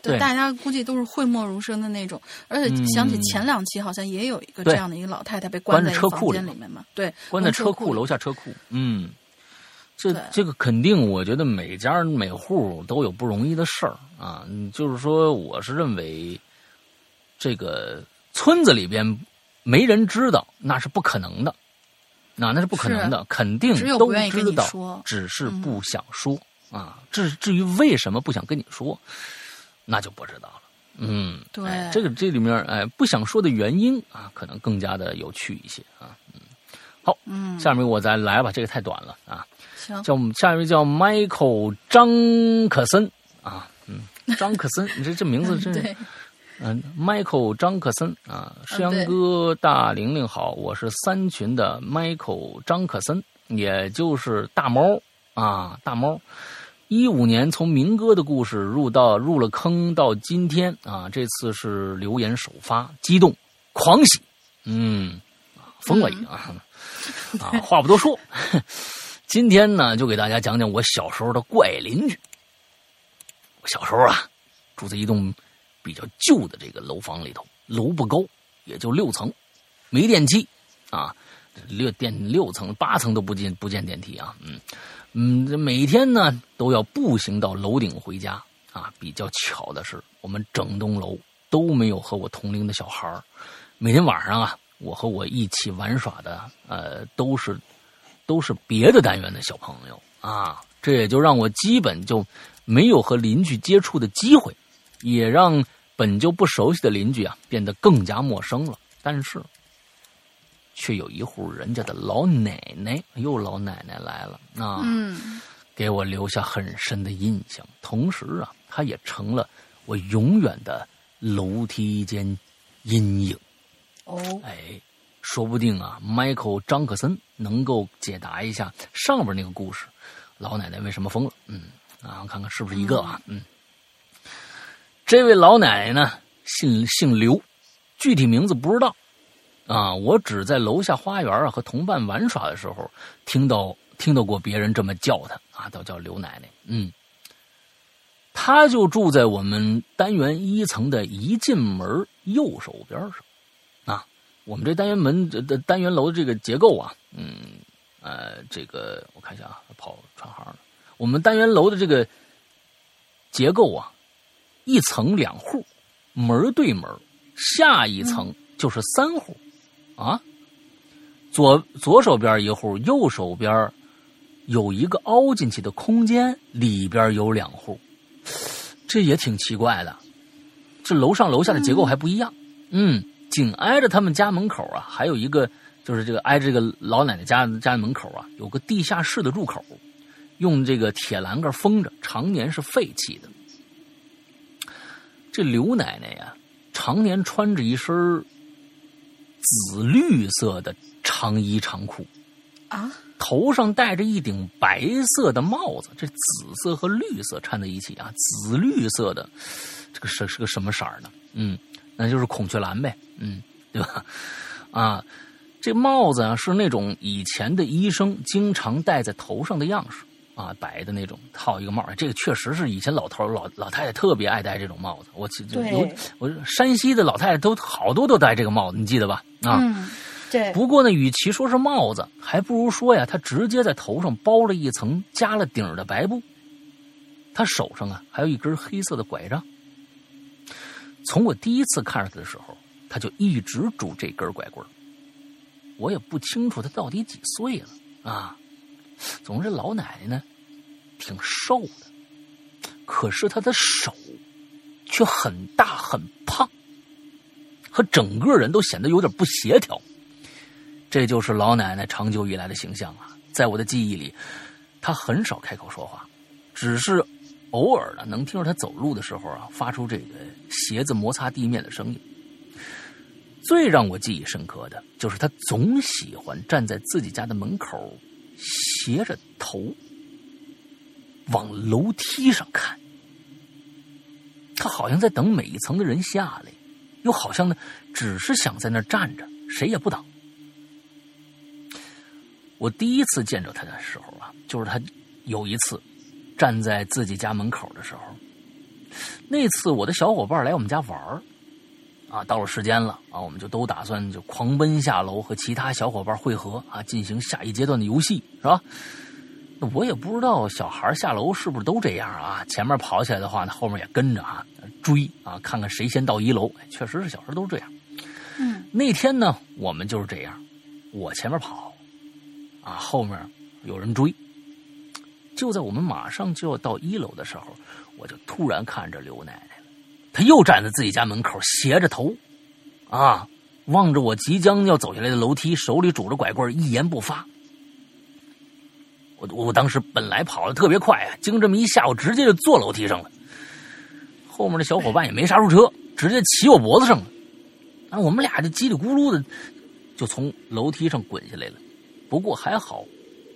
对大家估计都是讳莫如深的那种，而且想起前两期好像也有一个这样的一个老太太被关关在车库里嘛间里面嘛，对，关在车库楼下车库，嗯，这这个肯定，我觉得每家每户都有不容易的事儿啊。嗯就是说，我是认为这个村子里边没人知道，那是不可能的，那那是不可能的，肯定都知道只是嗯不想说、啊。至至于为什么不想跟你说，那就不知道了。嗯，对哎这个这里面哎不想说的原因啊，可能更加的有趣一些啊。嗯，下面我再来吧，这个太短了啊。行，叫下一位叫 Michael 张可森啊，嗯，张可森，你这这名字真 嗯，Michael 张克森啊，诗阳哥大玲玲好，我是三群的 Michael 张克森，也就是大猫啊，大猫。一五年从民歌的故事入到入了坑，到今天啊，这次是留言首发，激动狂喜，嗯，啊疯了已经啊，啊，话不多说，今天呢就给大家讲讲我小时候的怪邻居。我小时候啊，住在一栋比较旧的这个楼房里头，楼不高，也就六层，没电梯啊，六电六层八层都不见不见电梯啊，嗯嗯，每天呢都要步行到楼顶回家啊。比较巧的是，我们整栋楼都没有和我同龄的小孩儿每天晚上啊，我和我一起玩耍的呃都是都是别的单元的小朋友啊，这也就让我基本就没有和邻居接触的机会，也让本就不熟悉的邻居啊变得更加陌生了。但是，却有一户人家的老奶奶，又老奶奶来了啊，嗯，给我留下很深的印象。同时啊，她也成了我永远的楼梯间阴影。哦，哎，说不定啊，Michael 张克森能够解答一下上边那个故事，老奶奶为什么疯了？嗯，啊，看看是不是一个啊？嗯，这位老奶奶呢，姓姓刘，具体名字不知道啊，我只在楼下花园啊和同伴玩耍的时候听到听到过别人这么叫她啊，都叫刘奶奶。嗯。她就住在我们单元一层的一进门右手边上。啊我们这单元门的单元楼的这个结构啊，嗯，呃，这个我看一下啊，跑串行了。我们单元楼的这个结构啊，一层两户，门对门，下一层就是三户，啊，左左手边一户，右手边有一个凹进去的空间，里边有两户，这也挺奇怪的。这楼上楼下的结构还不一样，嗯。紧挨着他们家门口啊，还有一个就是这个挨着这个老奶奶家家门口啊，有个地下室的入口，用这个铁栏杆封着，常年是废弃的。这刘奶奶呀，常年穿着一身紫绿色的长衣长裤，啊，头上戴着一顶白色的帽子，这紫色和绿色掺在一起啊，紫绿色的，这个是是个什么色儿呢？嗯。那就是孔雀蓝呗，嗯，对吧？啊，这帽子啊是那种以前的医生经常戴在头上的样式啊，白的那种，套一个帽这个确实是以前老头老老太太特别爱戴这种帽子。我有我山西的老太太都好多都戴这个帽子，你记得吧？啊，嗯，对。不过呢，与其说是帽子，还不如说呀，他直接在头上包了一层加了顶的白布。他手上啊还有一根黑色的拐杖。从我第一次看着他的时候，他就一直拄这根拐棍我也不清楚他到底几岁了啊。总之，老奶奶呢，挺瘦的，可是她的手却很大很胖，和整个人都显得有点不协调。这就是老奶奶长久以来的形象啊。在我的记忆里，她很少开口说话，只是。偶尔呢，能听着她走路的时候啊，发出这个鞋子摩擦地面的声音。最让我记忆深刻的就是他总喜欢站在自己家的门口，斜着头往楼梯上看。他好像在等每一层的人下来，又好像呢，只是想在那站着，谁也不等。我第一次见着他的时候啊，就是他有一次站在自己家门口的时候。那次我的小伙伴来我们家玩，啊，到了时间了啊，我们就都打算就狂奔下楼和其他小伙伴汇合啊，进行下一阶段的游戏，是吧？那我也不知道小孩下楼是不是都这样啊？前面跑起来的话呢，后面也跟着啊追啊，看看谁先到一楼。确实是小时候都这样。嗯，那天呢，我们就是这样，我前面跑，啊，后面有人追。就在我们马上就要到一楼的时候，我就突然看着刘奶奶他，又站在自己家门口，斜着头，啊，望着我即将要走下来的楼梯，手里拄着拐棍，一言不发。我我当时本来跑的特别快啊，经这么一下，我直接就坐楼梯上了。后面的小伙伴也没刹住车，直接骑我脖子上了。啊，我们俩就叽里咕噜的就从楼梯上滚下来了。不过还好，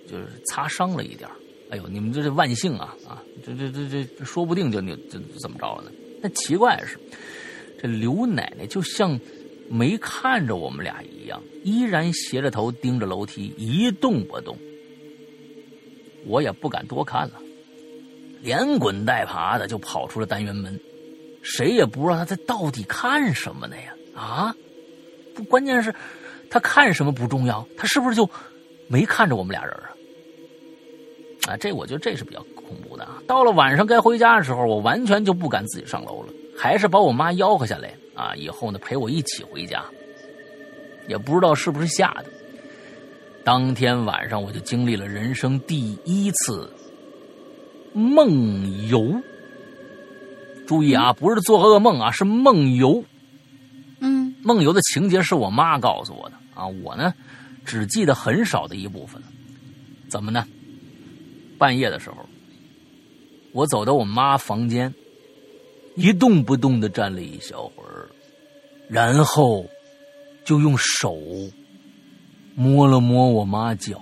就是擦伤了一点哎呦，你们这是万幸啊啊！这这这这，说不定就你就怎么着了呢？那奇怪的是，这刘奶奶就像没看着我们俩一样，依然斜着头盯着楼梯，一动不动。我也不敢多看了，连滚带爬的就跑出了单元门。谁也不知道他在到底看什么呢呀？啊，不，关键是，他看什么不重要，他是不是就没看着我们俩人啊？啊，这我觉得这是比较恐怖的啊！到了晚上该回家的时候，我完全就不敢自己上楼了，还是把我妈吆喝下来啊，以后呢陪我一起回家。也不知道是不是吓的，当天晚上我就经历了人生第一次梦游。注意啊，不是做噩梦啊，是梦游。嗯梦游的情节是我妈告诉我的啊，我呢只记得很少的一部分。怎么呢？半夜的时候，我走到我妈房间，一动不动的站了一小会儿，然后就用手摸了摸我妈脚，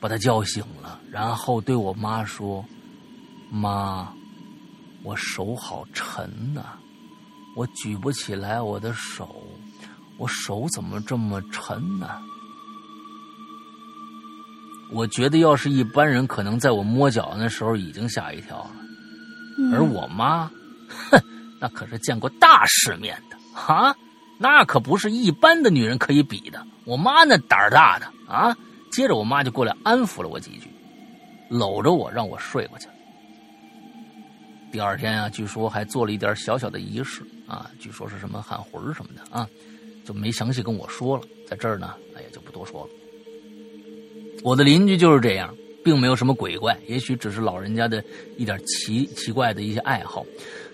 把她叫醒了，然后对我妈说：“妈，我手好沉呐、我举不起来我的手，我手怎么这么沉呢？”我觉得，要是一般人，可能在我摸脚那时候已经吓一跳了。嗯而我妈，哼，那可是见过大世面的啊，那可不是一般的女人可以比的。我妈那胆儿大的啊！接着我妈就过来安抚了我几句，搂着我让我睡过去了。第二天啊，据说还做了一点小小的仪式啊，据说是什么喊魂儿什么的啊，就没详细跟我说了。在这儿呢，哎呀，就不多说了。我的邻居就是这样，并没有什么鬼怪，也许只是老人家的一点奇奇怪的一些爱好。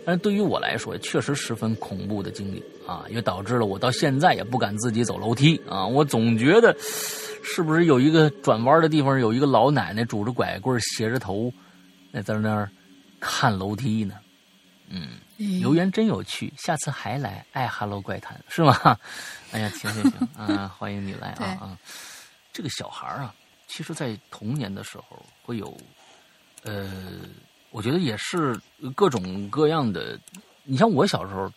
但是对于我来说，确实十分恐怖的经历啊，也导致了我到现在也不敢自己走楼梯啊。我总觉得，是不是有一个转弯的地方有一个老奶奶拄着拐棍斜着头，那在那儿看楼梯呢？嗯，留言真有趣，下次还来爱 Hello 怪谈是吗？哎呀，行行行啊，欢迎你来啊啊！这个小孩啊，其实，在童年的时候会有，呃，我觉得也是各种各样的。你像我小时候，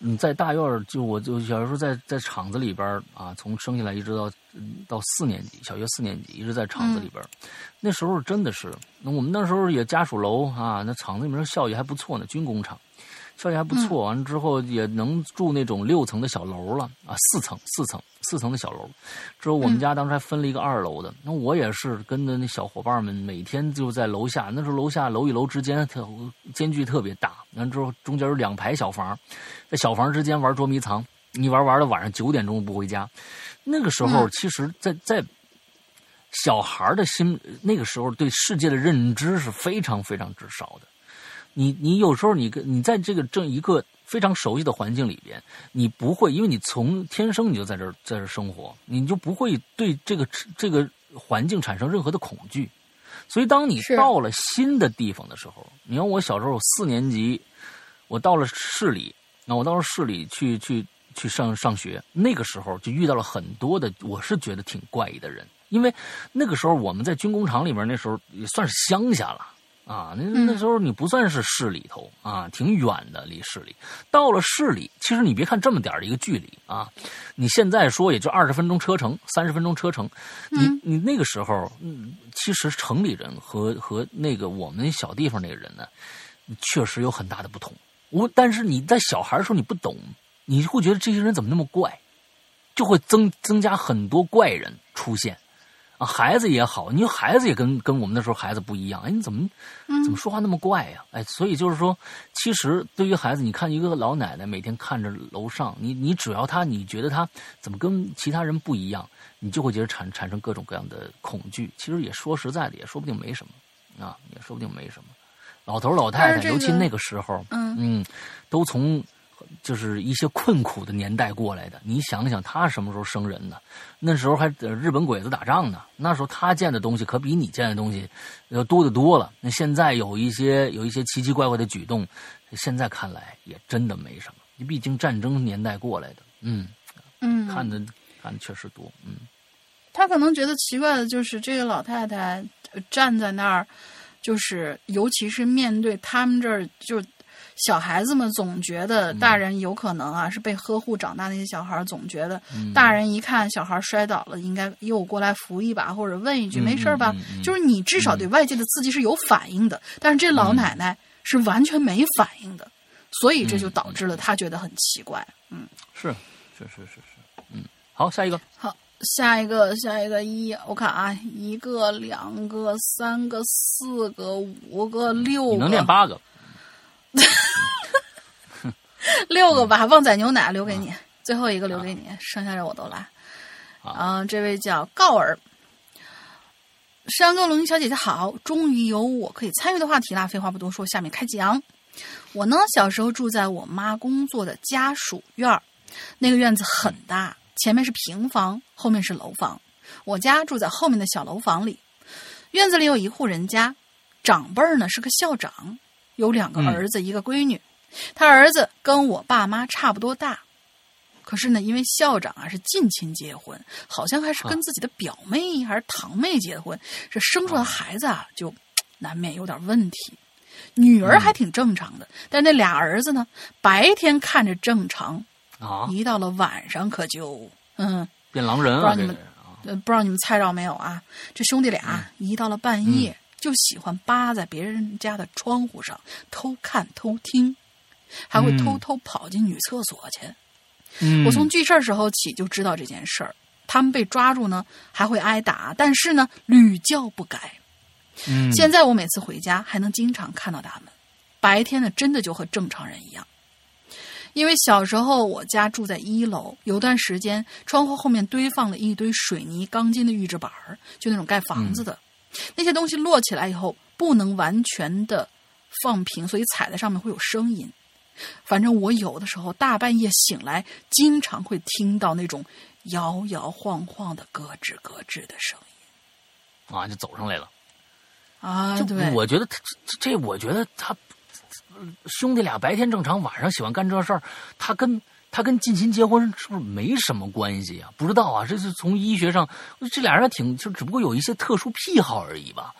嗯，在大院儿，就我就小时候在在厂子里边儿啊，从生下来一直到嗯到四年级，小学四年级一直在厂子里边儿。那时候真的是，那我们那时候也家属楼啊，那厂子里面效益还不错呢，军工厂。效益还不错，完了之后也能住那种六层的小楼了啊，四层四层四层的小楼。之后我们家当时还分了一个二楼的，那我也是跟着那小伙伴们每天就在楼下，那时候楼下楼与楼之间特间距特别大，完之后中间有两排小房，在小房之间玩捉迷藏，你玩玩到晚上九点钟不回家。那个时候，嗯其实在，在小孩的心，那个时候对世界的认知是非常非常之少的。你你有时候你跟你在这个这一个非常熟悉的环境里边，你不会，因为你从天生你就在这儿在这儿生活，你就不会对这个这个环境产生任何的恐惧。所以，当你到了新的地方的时候，你看我小时候四年级，我到了市里，那我到了市里去去去上上学，那个时候就遇到了很多的，我是觉得挺怪异的人，因为那个时候我们在军工厂里面，那时候也算是乡下了啊，那那时候你不算是市里头啊，挺远的离市里。到了市里，其实你别看这么点儿的一个距离啊，你现在说也就二十分钟车程，三十分钟车程。你你那个时候，嗯，其实城里人和和那个我们小地方那个人呢，确实有很大的不同。我但是你在小孩的时候你不懂，你会觉得这些人怎么那么怪，就会增增加很多怪人出现。啊，孩子也好，你说孩子也跟跟我们那时候孩子不一样，哎，你怎么怎么说话那么怪呀？哎，所以就是说，其实对于孩子，你看一个老奶奶每天看着楼上，你你只要她你觉得她怎么跟其他人不一样，你就会觉得产产生各种各样的恐惧。其实也说实在的，也说不定没什么啊，也说不定没什么。老头老太太，尤其那个时候，嗯嗯，都从就是一些困苦的年代过来的。你想想，他什么时候生人呢？那时候还日本鬼子打仗呢。那时候他见的东西可比你见的东西要多得多了。那现在有一些有一些奇奇怪怪的举动，现在看来也真的没什么。你毕竟战争年代过来的，嗯嗯，看的看的确实多，嗯。他可能觉得奇怪的就是这个老太太站在那儿，就是尤其是面对他们这儿就。小孩子们总觉得大人有可能啊是被呵护长大，那些小孩总觉得大人一看小孩摔倒了，应该又过来扶一把或者问一句没事吧？就是你至少对外界的刺激是有反应的，但是这老奶奶是完全没反应的，所以这就导致了他觉得很奇怪。嗯，是是是是是，嗯，好，下一个，好，下一个下一个一，我看啊，一个两个三个四个五个六个，你能练八个。六个吧，旺仔牛奶留给你，最后一个留给你，剩下的我都来。啊，这位叫告尔，山哥龙小姐姐好，终于有我可以参与的话题啦！废话不多说，下面开讲。我呢，小时候住在我妈工作的家属院儿，那个院子很大，前面是平房，后面是楼房。我家住在后面的小楼房里，院子里有一户人家，长辈儿呢是个校长。有两个儿子，一个闺女。他儿子跟我爸妈差不多大，可是呢，因为校长啊是近亲结婚，好像还是跟自己的表妹还是堂妹结婚，这生出来孩子啊就难免有点问题。女儿还挺正常的，但那俩儿子呢，白天看着正常啊，一到了晚上可就嗯变狼人啊！不知道你们不知道你们猜着没有啊？这兄弟俩一到了半夜。就喜欢扒在别人家的窗户上偷看偷听，还会偷偷跑进女厕所去。我从记事儿时候起就知道这件事儿。他们被抓住呢，还会挨打，但是呢屡教不改。嗯，现在我每次回家还能经常看到他们。白天呢，真的就和正常人一样。因为小时候我家住在一楼，有段时间窗户后面堆放了一堆水泥钢筋的预制板儿，就那种盖房子的。那些东西摞起来以后不能完全的放平，所以踩在上面会有声音。反正我有的时候大半夜醒来，经常会听到那种摇摇晃晃的咯吱咯吱的声音。啊，就走上来了。啊，对，我觉得他这，我觉得他兄弟俩白天正常，晚上喜欢干这事儿，他跟。他跟近亲结婚是不是没什么关系啊？不知道啊，这是从医学上，这俩人还挺就只不过有一些特殊癖好而已吧，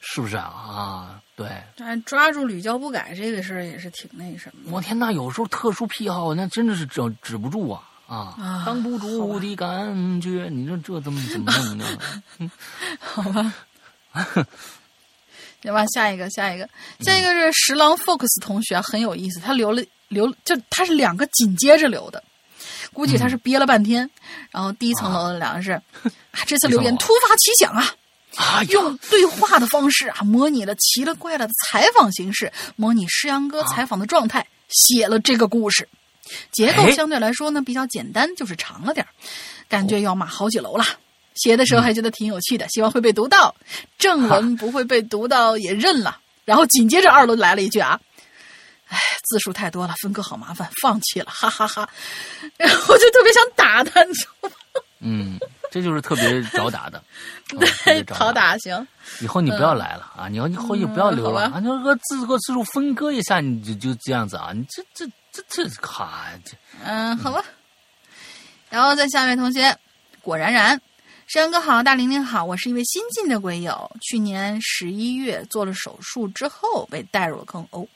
是不是啊？啊，对。但抓住屡教不改这个事儿也是挺那什么。我天呐，有时候特殊癖好那真的是止止不住啊啊！挡不住的感觉，你说这怎么怎么弄呢？好吧。行吧，下一个，下一个，下一个是十郎 Fox 同学，很有意思，他留了。留就他是两个紧接着留的，估计他是憋了半天。然后第一层楼的两个是，啊，这次留言突发奇想啊，用对话的方式啊，模拟了奇了怪了的采访形式，模拟诗阳哥采访的状态，写了这个故事。结构相对来说呢比较简单，就是长了点感觉要码好几楼了。写的时候还觉得挺有趣的，希望会被读到。正文不会被读到也认了。然后紧接着二楼来了一句啊。哎，字数太多了，分割好麻烦，放弃了，哈哈哈。然后我就特别想打他，你知道吗？嗯，这就是特别找打的，对，讨打行。以后你不要来了啊！你以后就不要留了啊！你说字个字数分割一下，你就就这样子啊！你这这这这卡这……嗯，好吧。然后在下面同学，果然然，山羊哥好，大玲玲好，我是一位新进的鬼友，去年十一月做了手术之后被带入了坑哦。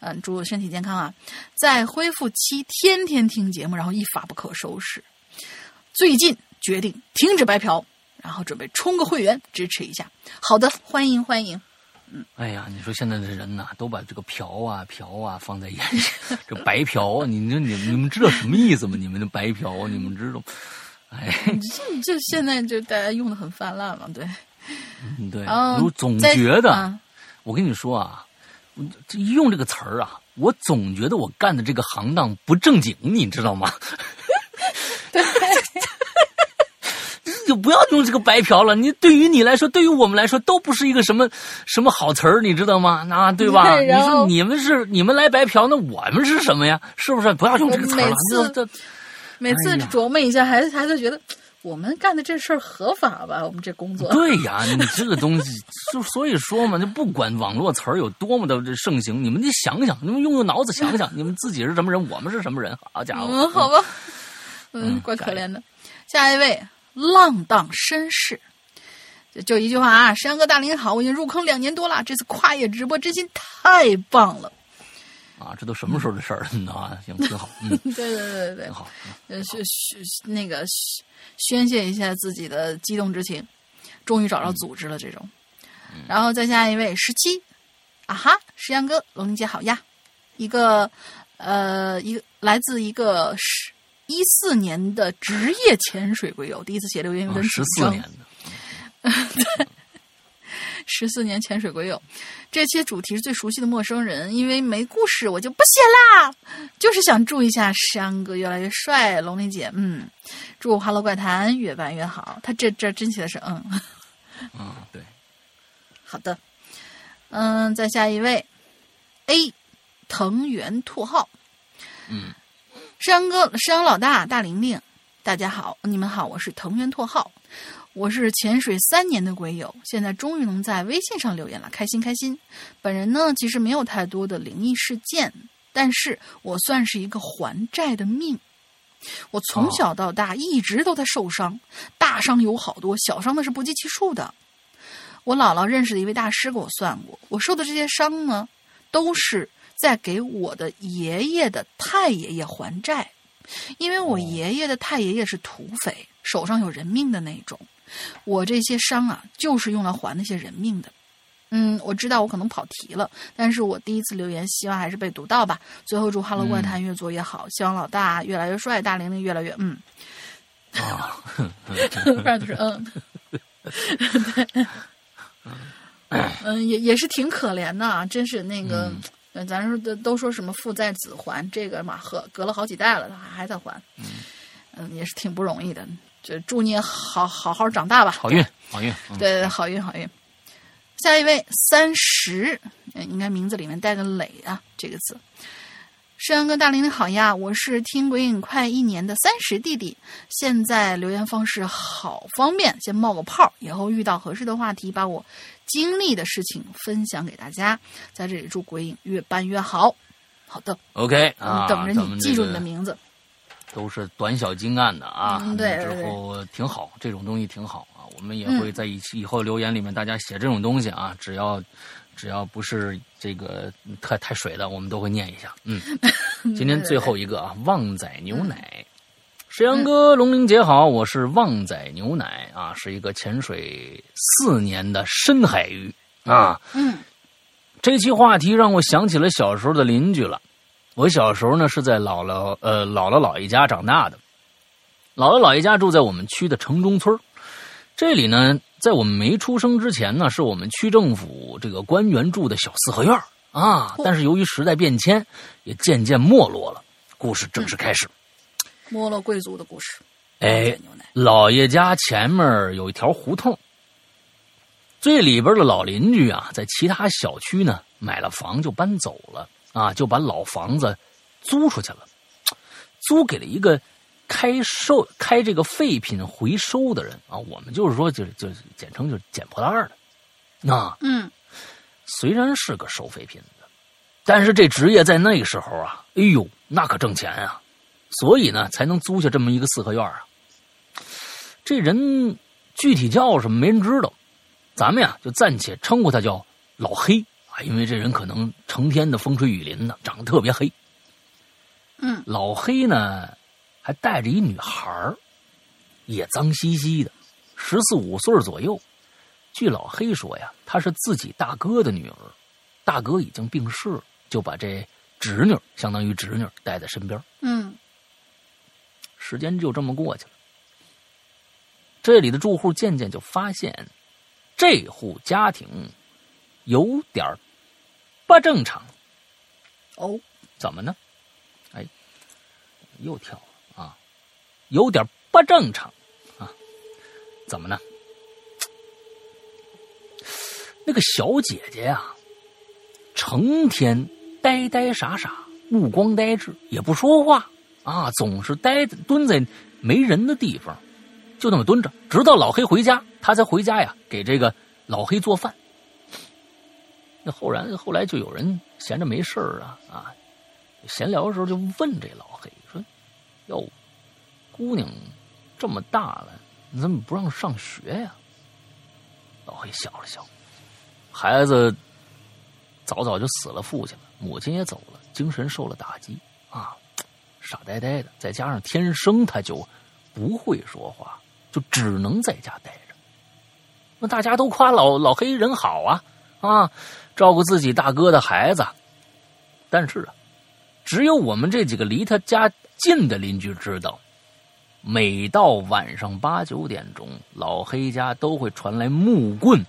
嗯，祝身体健康啊！在恢复期天天听节目，然后一发不可收拾。最近决定停止白嫖，然后准备充个会员支持一下。好的，欢迎欢迎。嗯哎呀，你说现在的人呐，都把这个嫖啊嫖啊放在眼里，这白嫖啊，你这你你们知道什么意思吗？你们的白嫖，你们知道？哎，这这现在就大家用的很泛滥嘛，对。嗯对，嗯我总觉得，啊我跟你说啊，这一用这个词儿啊，我总觉得我干的这个行当不正经，你知道吗？就不要用这个白嫖了。你对于你来说，对于我们来说，都不是一个什么什么好词儿，你知道吗？啊，对吧？对你说你们是你们来白嫖，那我们是什么呀？是不是？不要用这个词儿了。每次每次琢磨一下，还还在觉得我们干的这事儿合法吧？我们这工作。对呀，你这个东西，就所以说嘛，就不管网络词儿有多么的盛行，你们得想想，你们用用脑子想想，你们自己是什么人，我们是什么人？好家伙，嗯，好吧，嗯，嗯怪可怜的。下一位，浪荡绅士，就就一句话啊，山哥大林好，我已经入坑两年多了，这次跨 ye 直播真心太棒了。啊，这都什么时候的事儿了啊？行，挺好，嗯，对对对对好。呃，宣宣那个宣宣泄一下自己的激动之情，终于找到组织了这种。然后再下一位十七，啊哈，石阳哥，龙玲姐好呀，一个呃一个来自一个十一四年的职业潜水鬼友，第一次写留言有点紧啊十四。年的，十四年潜水鬼友，这期主题是最熟悉的陌生人，因为没故事我就不写啦，就是想祝一下山哥越来越帅，龙玲姐，嗯，祝《哈喽怪谈》越办越好。他这这真写的是嗯，嗯，对，好的，嗯，再下一位，A，藤原拓号，嗯，山哥，山老大，大玲玲，大家好，你们好，我是藤原拓浩，我是潜水三年的鬼友，现在终于能在微信上留言了，开心开心。本人呢，其实没有太多的灵异事件，但是我算是一个还债的命。我从小到大一直都在受伤，大伤有好多，小伤的是不计其数的。我姥姥认识的一位大师给我算过，我受的这些伤呢，都是在给我的爷爷的太爷爷还债，因为我爷爷的太爷爷是土匪，手上有人命的那种。我这些伤啊，就是用来还那些人命的。嗯，我知道我可能跑题了，但是我第一次留言，希望还是被读到吧。最后祝《哈喽怪谈》越做越好，希望老大越来越帅，大玲玲越来越嗯，啊，不然就是嗯，对，嗯，也也是挺可怜的啊，真是那个，呃咱说的都说什么父债子还，这个嘛，和隔了好几代了，他还还在还，嗯，也是挺不容易的。就祝你好好好长大吧，好运，好运，嗯对对，好运好运。下一位三十，呃应该名字里面带个磊啊这个字。山羊哥大玲你好呀，我是听鬼影快一年的三十弟弟，现在留言方式好方便，先冒个泡，以后遇到合适的话题，把我经历的事情分享给大家。在这里祝鬼影越办越好。好的，，OK 啊，等着咱你记住你的名字。都是短小精干的啊。嗯对之后挺好，这种东西挺好啊。我们也嗯会在一起以后留言里面，大家写这种东西啊，只要只要不是这个太太水的，我们都会念一下。嗯，今天最后一个啊，旺仔牛奶。石阳哥，龙玲姐好，我是旺仔牛奶啊，是一个潜水四年的深海鱼啊。嗯这期话题让我想起了小时候的邻居了。我小时候呢是在姥姥呃姥姥姥爷家长大的，姥姥姥爷家住在我们区的城中村儿这里呢，在我们没出生之前呢，是我们区政府这个官员住的小四合院儿啊。但是由于时代变迁，也渐渐没落了。故事正式开始。没落贵族的故事。哎牛奶，姥爷家前面有一条胡同，最里边的老邻居啊，在其他小区呢买了房就搬走了啊，就把老房子租出去了，租给了一个开收开这个废品回收的人啊，我们就是说就是就是简称就是捡破烂儿的啊。嗯虽然是个收废品的，但是这职业在那个时候啊，哎呦，那可挣钱啊，所以呢，才能租下这么一个四合院啊。这人具体叫什么没人知道，咱们呀就暂且称呼他叫老黑啊，因为这人可能成天的风吹雨淋的，长得特别黑。嗯，老黑呢还带着一女孩儿，也脏兮兮的，十四五岁左右。据老黑说呀，她是自己大哥的女儿，大哥已经病逝了，就把这侄女，相当于侄女带在身边。嗯时间就这么过去了。这里的住户渐渐就发现，这户家庭有点不正常。哦，怎么呢？哎，又跳有点不正常啊，怎么呢？那个小姐姐呀、成天呆呆傻傻，目光呆滞，也不说话啊，总是呆蹲在没人的地方，就那么蹲着，直到老黑回家，她才回家呀，给这个老黑做饭。那后来后来就有人闲着没事儿啊啊，闲聊的时候就问这老黑说：“哟，姑娘这么大了，你怎么不让上学呀？”老黑笑了笑，孩子早早就死了父亲了，母亲也走了，精神受了打击啊，傻呆呆的，再加上天生他就不会说话，就只能在家待着。那大家都夸老老黑人好啊啊，照顾自己大哥的孩子，但是啊，只有我们这几个离他家近的邻居知道，每到晚上八九点钟，老黑家都会传来木棍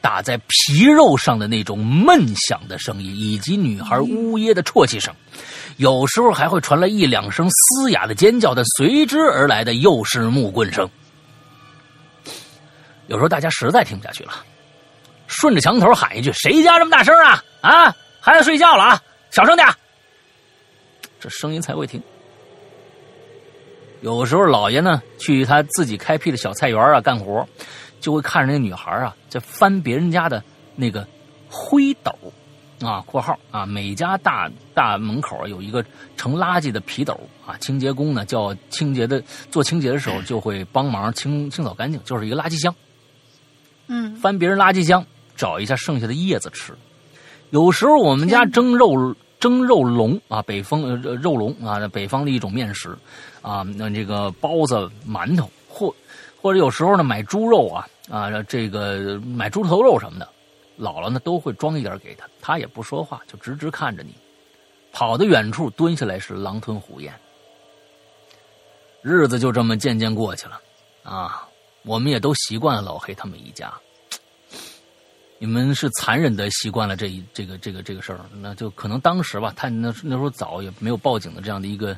打在皮肉上的那种闷响的声音，以及女孩呜咽的啜泣声。有时候还会传来一两声嘶哑的尖叫，但随之而来的又是木棍声。有时候大家实在听不下去了，顺着墙头喊一句：“谁家这么大声啊？啊，孩子睡觉了啊，小声点。”这声音才会停。有时候老爷呢去他自己开辟的小菜园啊干活，就会看着那女孩啊在翻别人家的那个灰斗，啊（括号啊）每家大大门口有一个盛垃圾的皮斗啊，清洁工呢叫清洁的做清洁的时候就会帮忙清清扫干净，就是一个垃圾箱。嗯翻别人垃圾箱找一下剩下的叶子吃。有时候我们家蒸肉蒸肉笼啊，北方呃肉笼啊，北方的一种面食啊，那这个包子、馒头，或或者有时候呢买猪肉啊啊，这个买猪头肉什么的，姥姥呢都会装一点给他，他也不说话，就直直看着你，跑到远处蹲下来是狼吞虎咽。日子就这么渐渐过去了啊。我们也都习惯了老黑他们一家。你们是残忍的习惯了这一这个这个这个事儿，那就可能当时吧，他那那时候早也没有报警的这样的一个，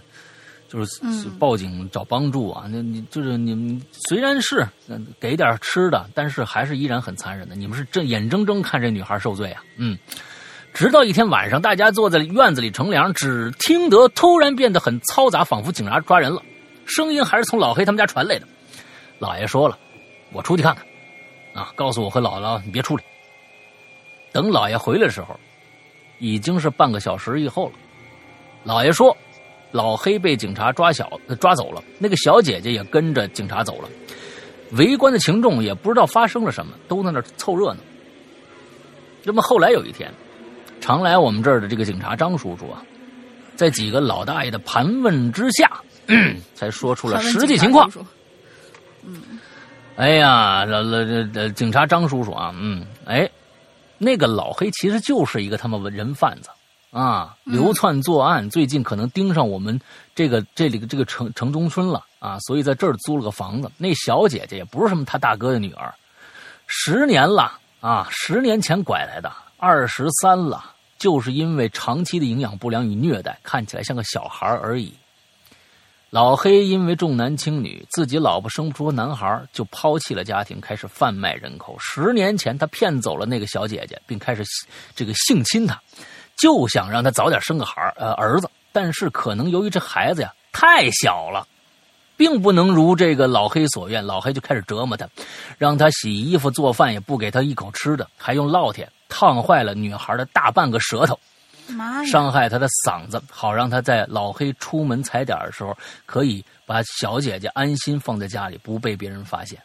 就是嗯报警找帮助啊。那你就是你们虽然是嗯给点吃的，但是还是依然很残忍的。你们是正眼睁睁看这女孩受罪啊，嗯。直到一天晚上，大家坐在院子里乘凉，只听得突然变得很嘈杂，仿佛警察抓人了。声音还是从老黑他们家传来的。老爷说了，我出去看看，啊，告诉我和姥姥你别出来。等老爷回来的时候，已经是半个小时以后了。老爷说，老黑被警察抓小抓走了，那个小姐姐也跟着警察走了。围观的群众也不知道发生了什么，都在那凑热闹。那么后来有一天，常来我们这儿的这个警察张叔叔啊，在几个老大爷的盘问之下，才说出了实际情况。警察叔叔哎呀，老老这这警察张叔叔啊，嗯，哎，那个老黑其实就是一个他妈人贩子啊，流窜作案，最近可能盯上我们这个这里的这个城城中村了啊，所以在这儿租了个房子。那小姐姐也不是什么他大哥的女儿，十年了啊，十年前拐来的，二十三了，就是因为长期的营养不良与虐待，看起来像个小孩而已。老黑因为重男轻女，自己老婆生不出男孩，就抛弃了家庭，开始贩卖人口。十年前，他骗走了那个小姐姐，并开始这个性侵她，就想让他早点生个孩呃儿子。但是可能由于这孩子呀太小了，并不能如这个老黑所愿，老黑就开始折磨他，让他洗衣服、做饭，也不给他一口吃的，还用烙铁烫坏了女孩的大半个舌头。伤害她的嗓子，好让他在老黑出门踩点的时候，可以把小姐姐安心放在家里，不被别人发现。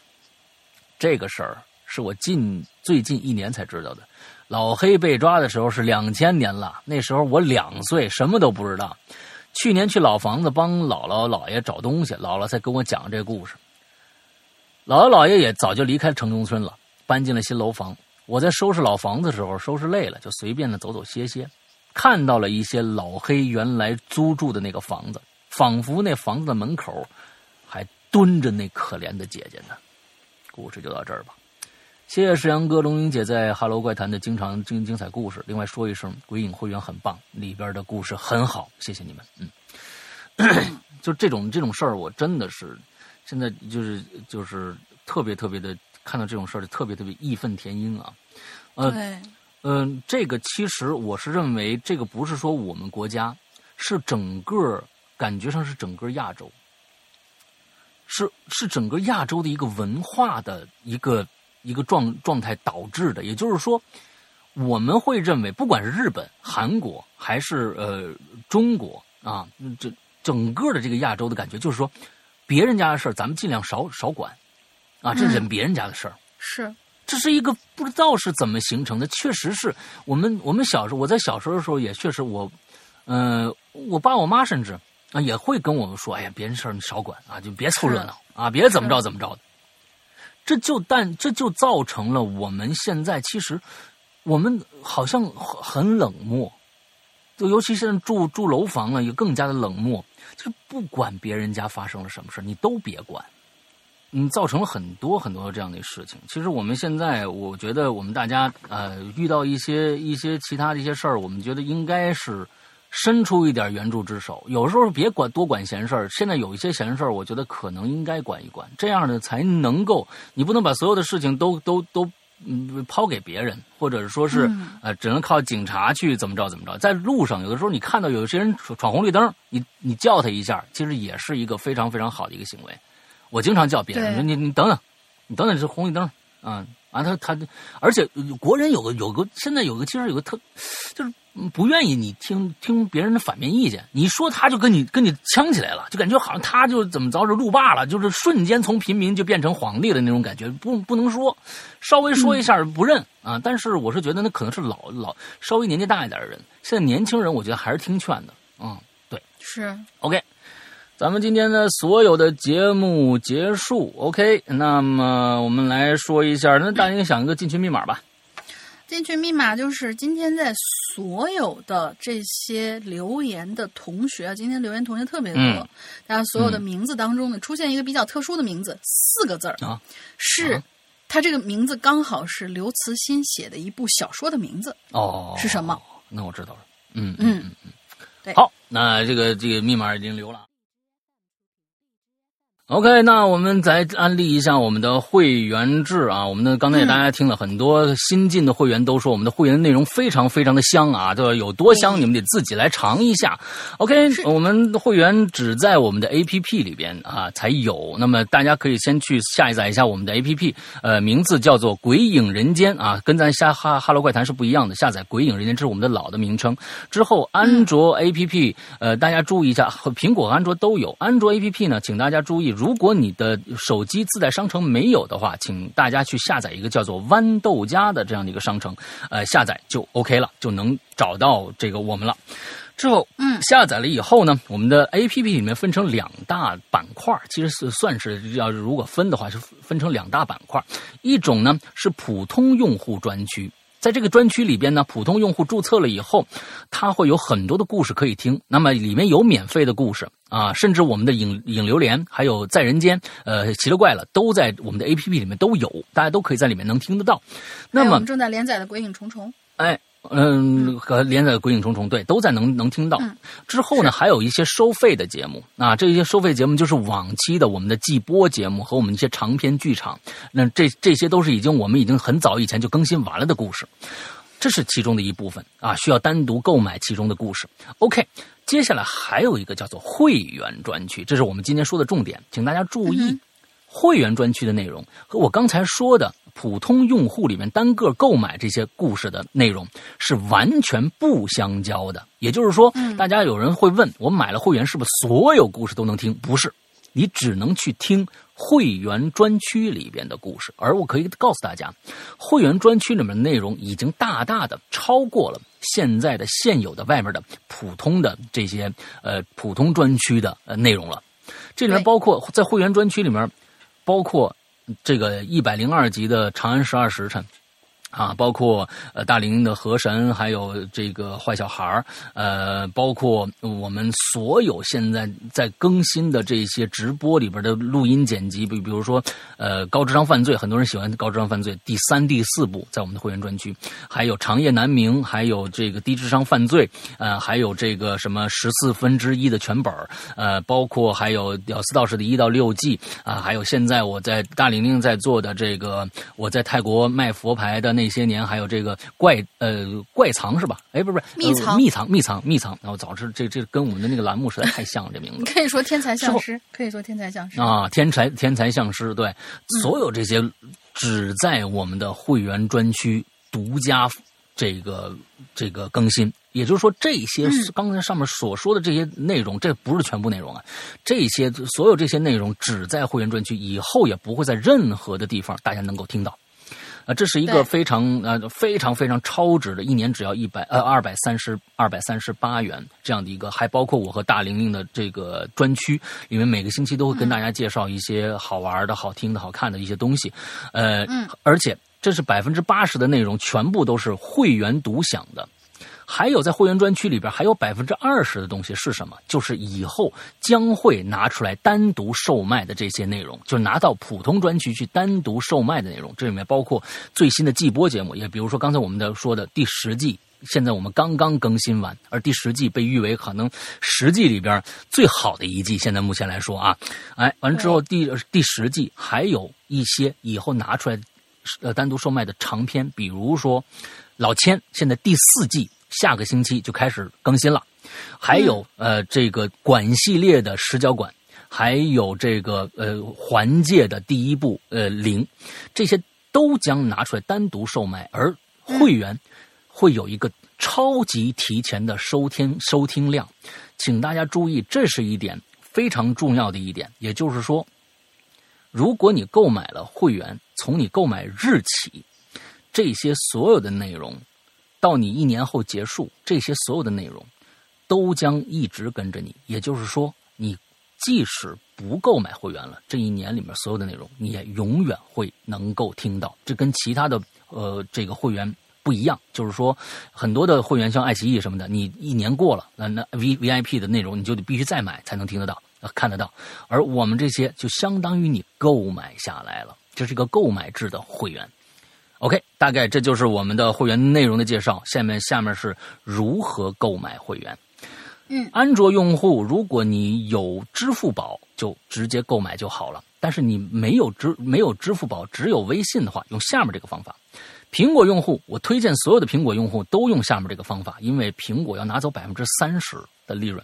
这个事儿是我近最近一年才知道的。老黑被抓的时候是两千年了，那时候我两岁，什么都不知道。去年去老房子帮姥姥姥爷找东西，姥姥才跟我讲这故事。姥姥姥爷也早就离开城中村了，搬进了新楼房。我在收拾老房子的时候，收拾累了，就随便的走走歇歇，看到了一些老黑原来租住的那个房子，仿佛那房子的门口还蹲着那可怜的姐姐呢。故事就到这儿吧。谢谢石阳哥、龙英姐在《哈喽怪谈》的经常精精彩故事。另外说一声，鬼影会员很棒，里边的故事很好，谢谢你们。嗯，就这种这种事儿，我真的是现在就是就是特别特别的看到这种事儿，就特别特别义愤填膺啊。呃，对，嗯、这个其实我是认为，这个不是说我们国家，是整个感觉上是整个亚洲，是是整个亚洲的一个文化的一个一个状状态导致的。也就是说，我们会认为，不管是日本、韩国还是呃中国啊，这整个的这个亚洲的感觉，就是说，别人家的事儿咱们尽量少少管，啊，这忍别人家的事儿。是，这是一个不知道是怎么形成的，确实是我们我们小时候，我在小时候的时候也确实我，呃，我爸我妈甚至啊也会跟我们说，哎呀，别人事儿你少管啊，就别凑热闹啊，别怎么着怎么着的。这就但这就造成了我们现在其实我们好像很冷漠，就尤其现在住住楼房了，也更加的冷漠，就是不管别人家发生了什么事你都别管。嗯，造成了很多很多这样的事情。其实我们现在，我觉得我们大家呃遇到一些一些其他的一些事儿，我们觉得应该是伸出一点援助之手。有时候别管多管闲事儿，现在有一些闲事儿，我觉得可能应该管一管，这样呢才能够，你不能把所有的事情都都都嗯抛给别人，或者说是、嗯呃只能靠警察去怎么着怎么着。在路上，有的时候你看到有些人闯闯红绿灯，你你叫他一下，其实也是一个非常非常好的一个行为。我经常叫别人对说你你等等，你等等这红绿灯啊啊他他，而且呃国人有个有个现在有个其实有个特就是嗯不愿意你听听别人的反面意见，你说他就跟你跟你呛起来了，就感觉好像他就怎么着是路霸了，就是瞬间从平民就变成皇帝的那种感觉，不不能说，稍微说一下不认、啊，但是我是觉得那可能是老老稍微年纪大一点的人，现在年轻人我觉得还是听劝的，嗯，对。是，OK，咱们今天的所有的节目结束。OK，那么我们来说一下，那大家想一个进群密码吧。进群密码就是今天在所有的这些留言的同学啊，今天留言同学特别多，嗯大家所有的名字当中呢，出现一个比较特殊的名字，四个字儿啊，是、啊他这个名字刚好是刘慈欣写的一部小说的名字，哦，是什么？那我知道了。嗯嗯嗯嗯，对好，那这个这个密码已经留了。OK，那我们再安利一下我们的会员制啊。我们的刚才也大家听了很多新进的会员都说我们的会员内容非常非常的香啊，这有多香你们得自己来尝一下。OK，我们的会员只在我们的 APP 里边啊才有，那么大家可以先去下载一下我们的 APP，呃，名字叫做《鬼影人间》啊，跟咱下哈哈喽怪谈是不一样的。下载《鬼影人间》这是我们的老的名称，之后安卓 APP，呃，大家注意一下，和苹果安卓都有。安卓 APP 呢，请大家注意，如果你的手机自带商城没有的话，请大家去下载一个叫做豌豆荚的这样的一个商城，呃，下载就 OK 了，就能找到这个我们了。之后，嗯下载了以后呢，我们的 A P P 里面分成两大板块，其实是算是要是如果分的话，是分成两大板块。一种呢是普通用户专区，在这个专区里边呢，普通用户注册了以后，它会有很多的故事可以听。那么里面有免费的故事啊，甚至我们的影影流连，还有在人间，呃，奇了怪了，都在我们的 A P P 里面都有，大家都可以在里面能听得到。那么我们正在连载的《鬼影重重》，哎，嗯，和连载的《鬼影重重》对，都在能能听到。嗯之后呢，还有一些收费的节目啊，这些收费节目就是往期的我们的季播节目和我们一些长篇剧场。那这这些都是已经我们已经很早以前就更新完了的故事，这是其中的一部分啊，需要单独购买其中的故事。OK，接下来还有一个叫做会员专区，这是我们今天说的重点，请大家注意。嗯会员专区的内容和我刚才说的普通用户里面单个购买这些故事的内容是完全不相交的。也就是说，大家有人会问我买了会员是不是所有故事都能听？不是，你只能去听会员专区里边的故事。而我可以告诉大家，会员专区里面的内容已经大大的超过了现在的现有的外面的普通的这些呃普通专区的呃内容了。这里面包括在会员专区里面，包括这个一百零二集的《长安十二时辰》。啊，包括呃大龄的河神，还有这个坏小孩儿，呃，包括我们所有现在在更新的这些直播里边的录音剪辑，比比如说呃高智商犯罪，很多人喜欢高智商犯罪第三、第四部在我们的会员专区，还有长夜难明，还有这个低智商犯罪，呃，还有这个什么十四分之一的全本呃，包括还有屌丝道士的一到六季啊、还有现在我在大玲玲在做的这个我在泰国卖佛牌的那些年，还有这个怪呃怪藏是吧？哎，不是不是秘藏呃秘藏秘藏秘藏，然后早知这这跟我们的那个栏目实在太像了，这名字。可以说天才相师，可以说天才相师。啊，天才天才相师，对，所有这些只在我们的会员专区独家这个这个更新。也就是说，这些刚才上面所说的这些内容，这不是全部内容啊，这些所有这些内容只在会员专区，以后也不会在任何的地方大家能够听到。啊，这是一个非常呃非常非常超值的，一年只要一百呃二百三十二百三十八元这样的一个，还包括我和大玲玲的这个专区，里面每个星期都会跟大家介绍一些好玩的、好听的、好看的一些东西，呃，嗯。而且这是百分之八十的内容全部都是会员独享的。还有在会员专区里边，还有百分之二十的东西是什么？就是以后将会拿出来单独售卖的这些内容，就拿到普通专区去单独售卖的内容。这里面包括最新的季播节目，也比如说刚才我们的说的第十季，现在我们刚刚更新完，而第十季被誉为可能十季里边最好的一季。现在目前来说啊，哎，完之后第第十季还有一些以后拿出来呃单独售卖的长篇，比如说老千现在第四季下个星期就开始更新了，还有、呃这个管系列的十角管，还有这个呃环界的第一部呃零，这些都将拿出来单独售卖，而会员会有一个超级提前的收听收听量，请大家注意，这是一点非常重要的一点，也就是说。如果你购买了会员，从你购买日起，这些所有的内容，到你一年后结束，这些所有的内容都将一直跟着你。也就是说，你即使不购买会员了，这一年里面所有的内容，你也永远会能够听到。这跟其他的呃这个会员不一样，就是说很多的会员像爱奇艺什么的，你一年过了，那那 V V I P 的内容你就得必须再买才能听得到。看得到，而我们这些就相当于你购买下来了，这是一个购买制的会员。OK，大概这就是我们的会员内容的介绍。下面下面是如何购买会员。嗯，安卓用户，如果你有支付宝，就直接购买就好了。但是你没有支没有支付宝，只有微信的话，用下面这个方法。苹果用户，我推荐所有的苹果用户都用下面这个方法，因为苹果要拿走百分之三十的利润。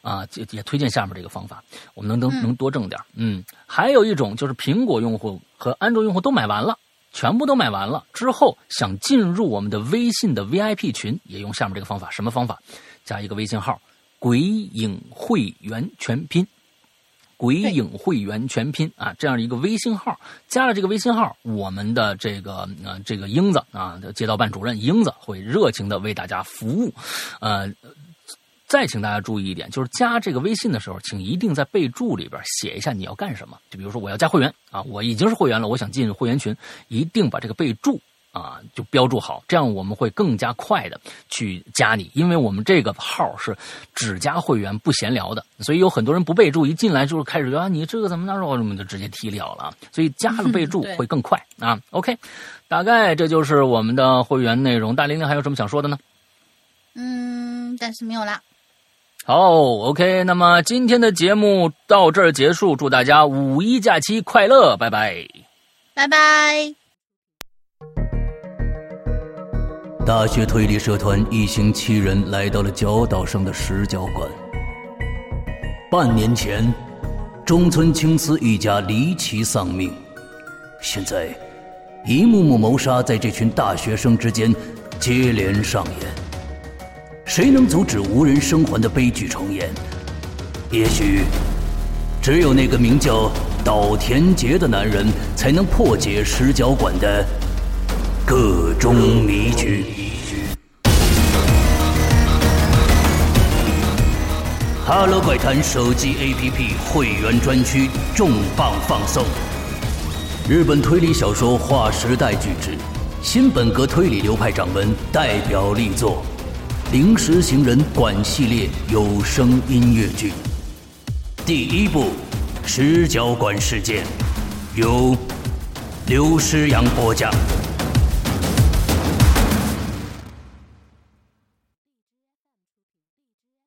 啊，也也推荐下面这个方法，我们能能能多挣点嗯，还有一种就是苹果用户和安卓用户都买完了，全部都买完了之后，想进入我们的微信的 VIP 群，也用下面这个方法。什么方法？加一个微信号“鬼影会员全拼”，鬼影会员全拼啊，这样一个微信号，加了这个微信号，我们的这个呃这个英子啊，街道办主任英子会热情的为大家服务，呃。再请大家注意一点，就是加这个微信的时候，请一定在备注里边写一下你要干什么。就比如说我要加会员啊，我已经是会员了，我想进会员群，一定把这个备注啊就标注好，这样我们会更加快的去加你，因为我们这个号是只加会员不闲聊的，所以有很多人不备注，一进来就是开始啊你这个怎么那说，我们就直接踢掉了，所以加了备注会更快啊。OK，大概这就是我们的会员内容。大玲玲还有什么想说的呢？嗯，暂时没有啦。好，OK，那么今天的节目到这儿结束，祝大家五一假期快乐，拜拜。拜拜。大学推理社团一行七人来到了角岛上的石角馆。半年前，中村青司一家离奇丧命，现在，一幕幕谋杀在这群大学生之间接连上演。谁能阻止无人生还的悲剧重演？也许，只有那个名叫岛田杰的男人，才能破解石角馆的各种迷局。哈喽怪谈手机 APP 会员专区重磅放送，日本推理小说划时代巨制，新本格推理流派掌门代表力作《临时行人馆》系列有声音乐剧。第一部《十角馆事件》，由刘诗阳播讲。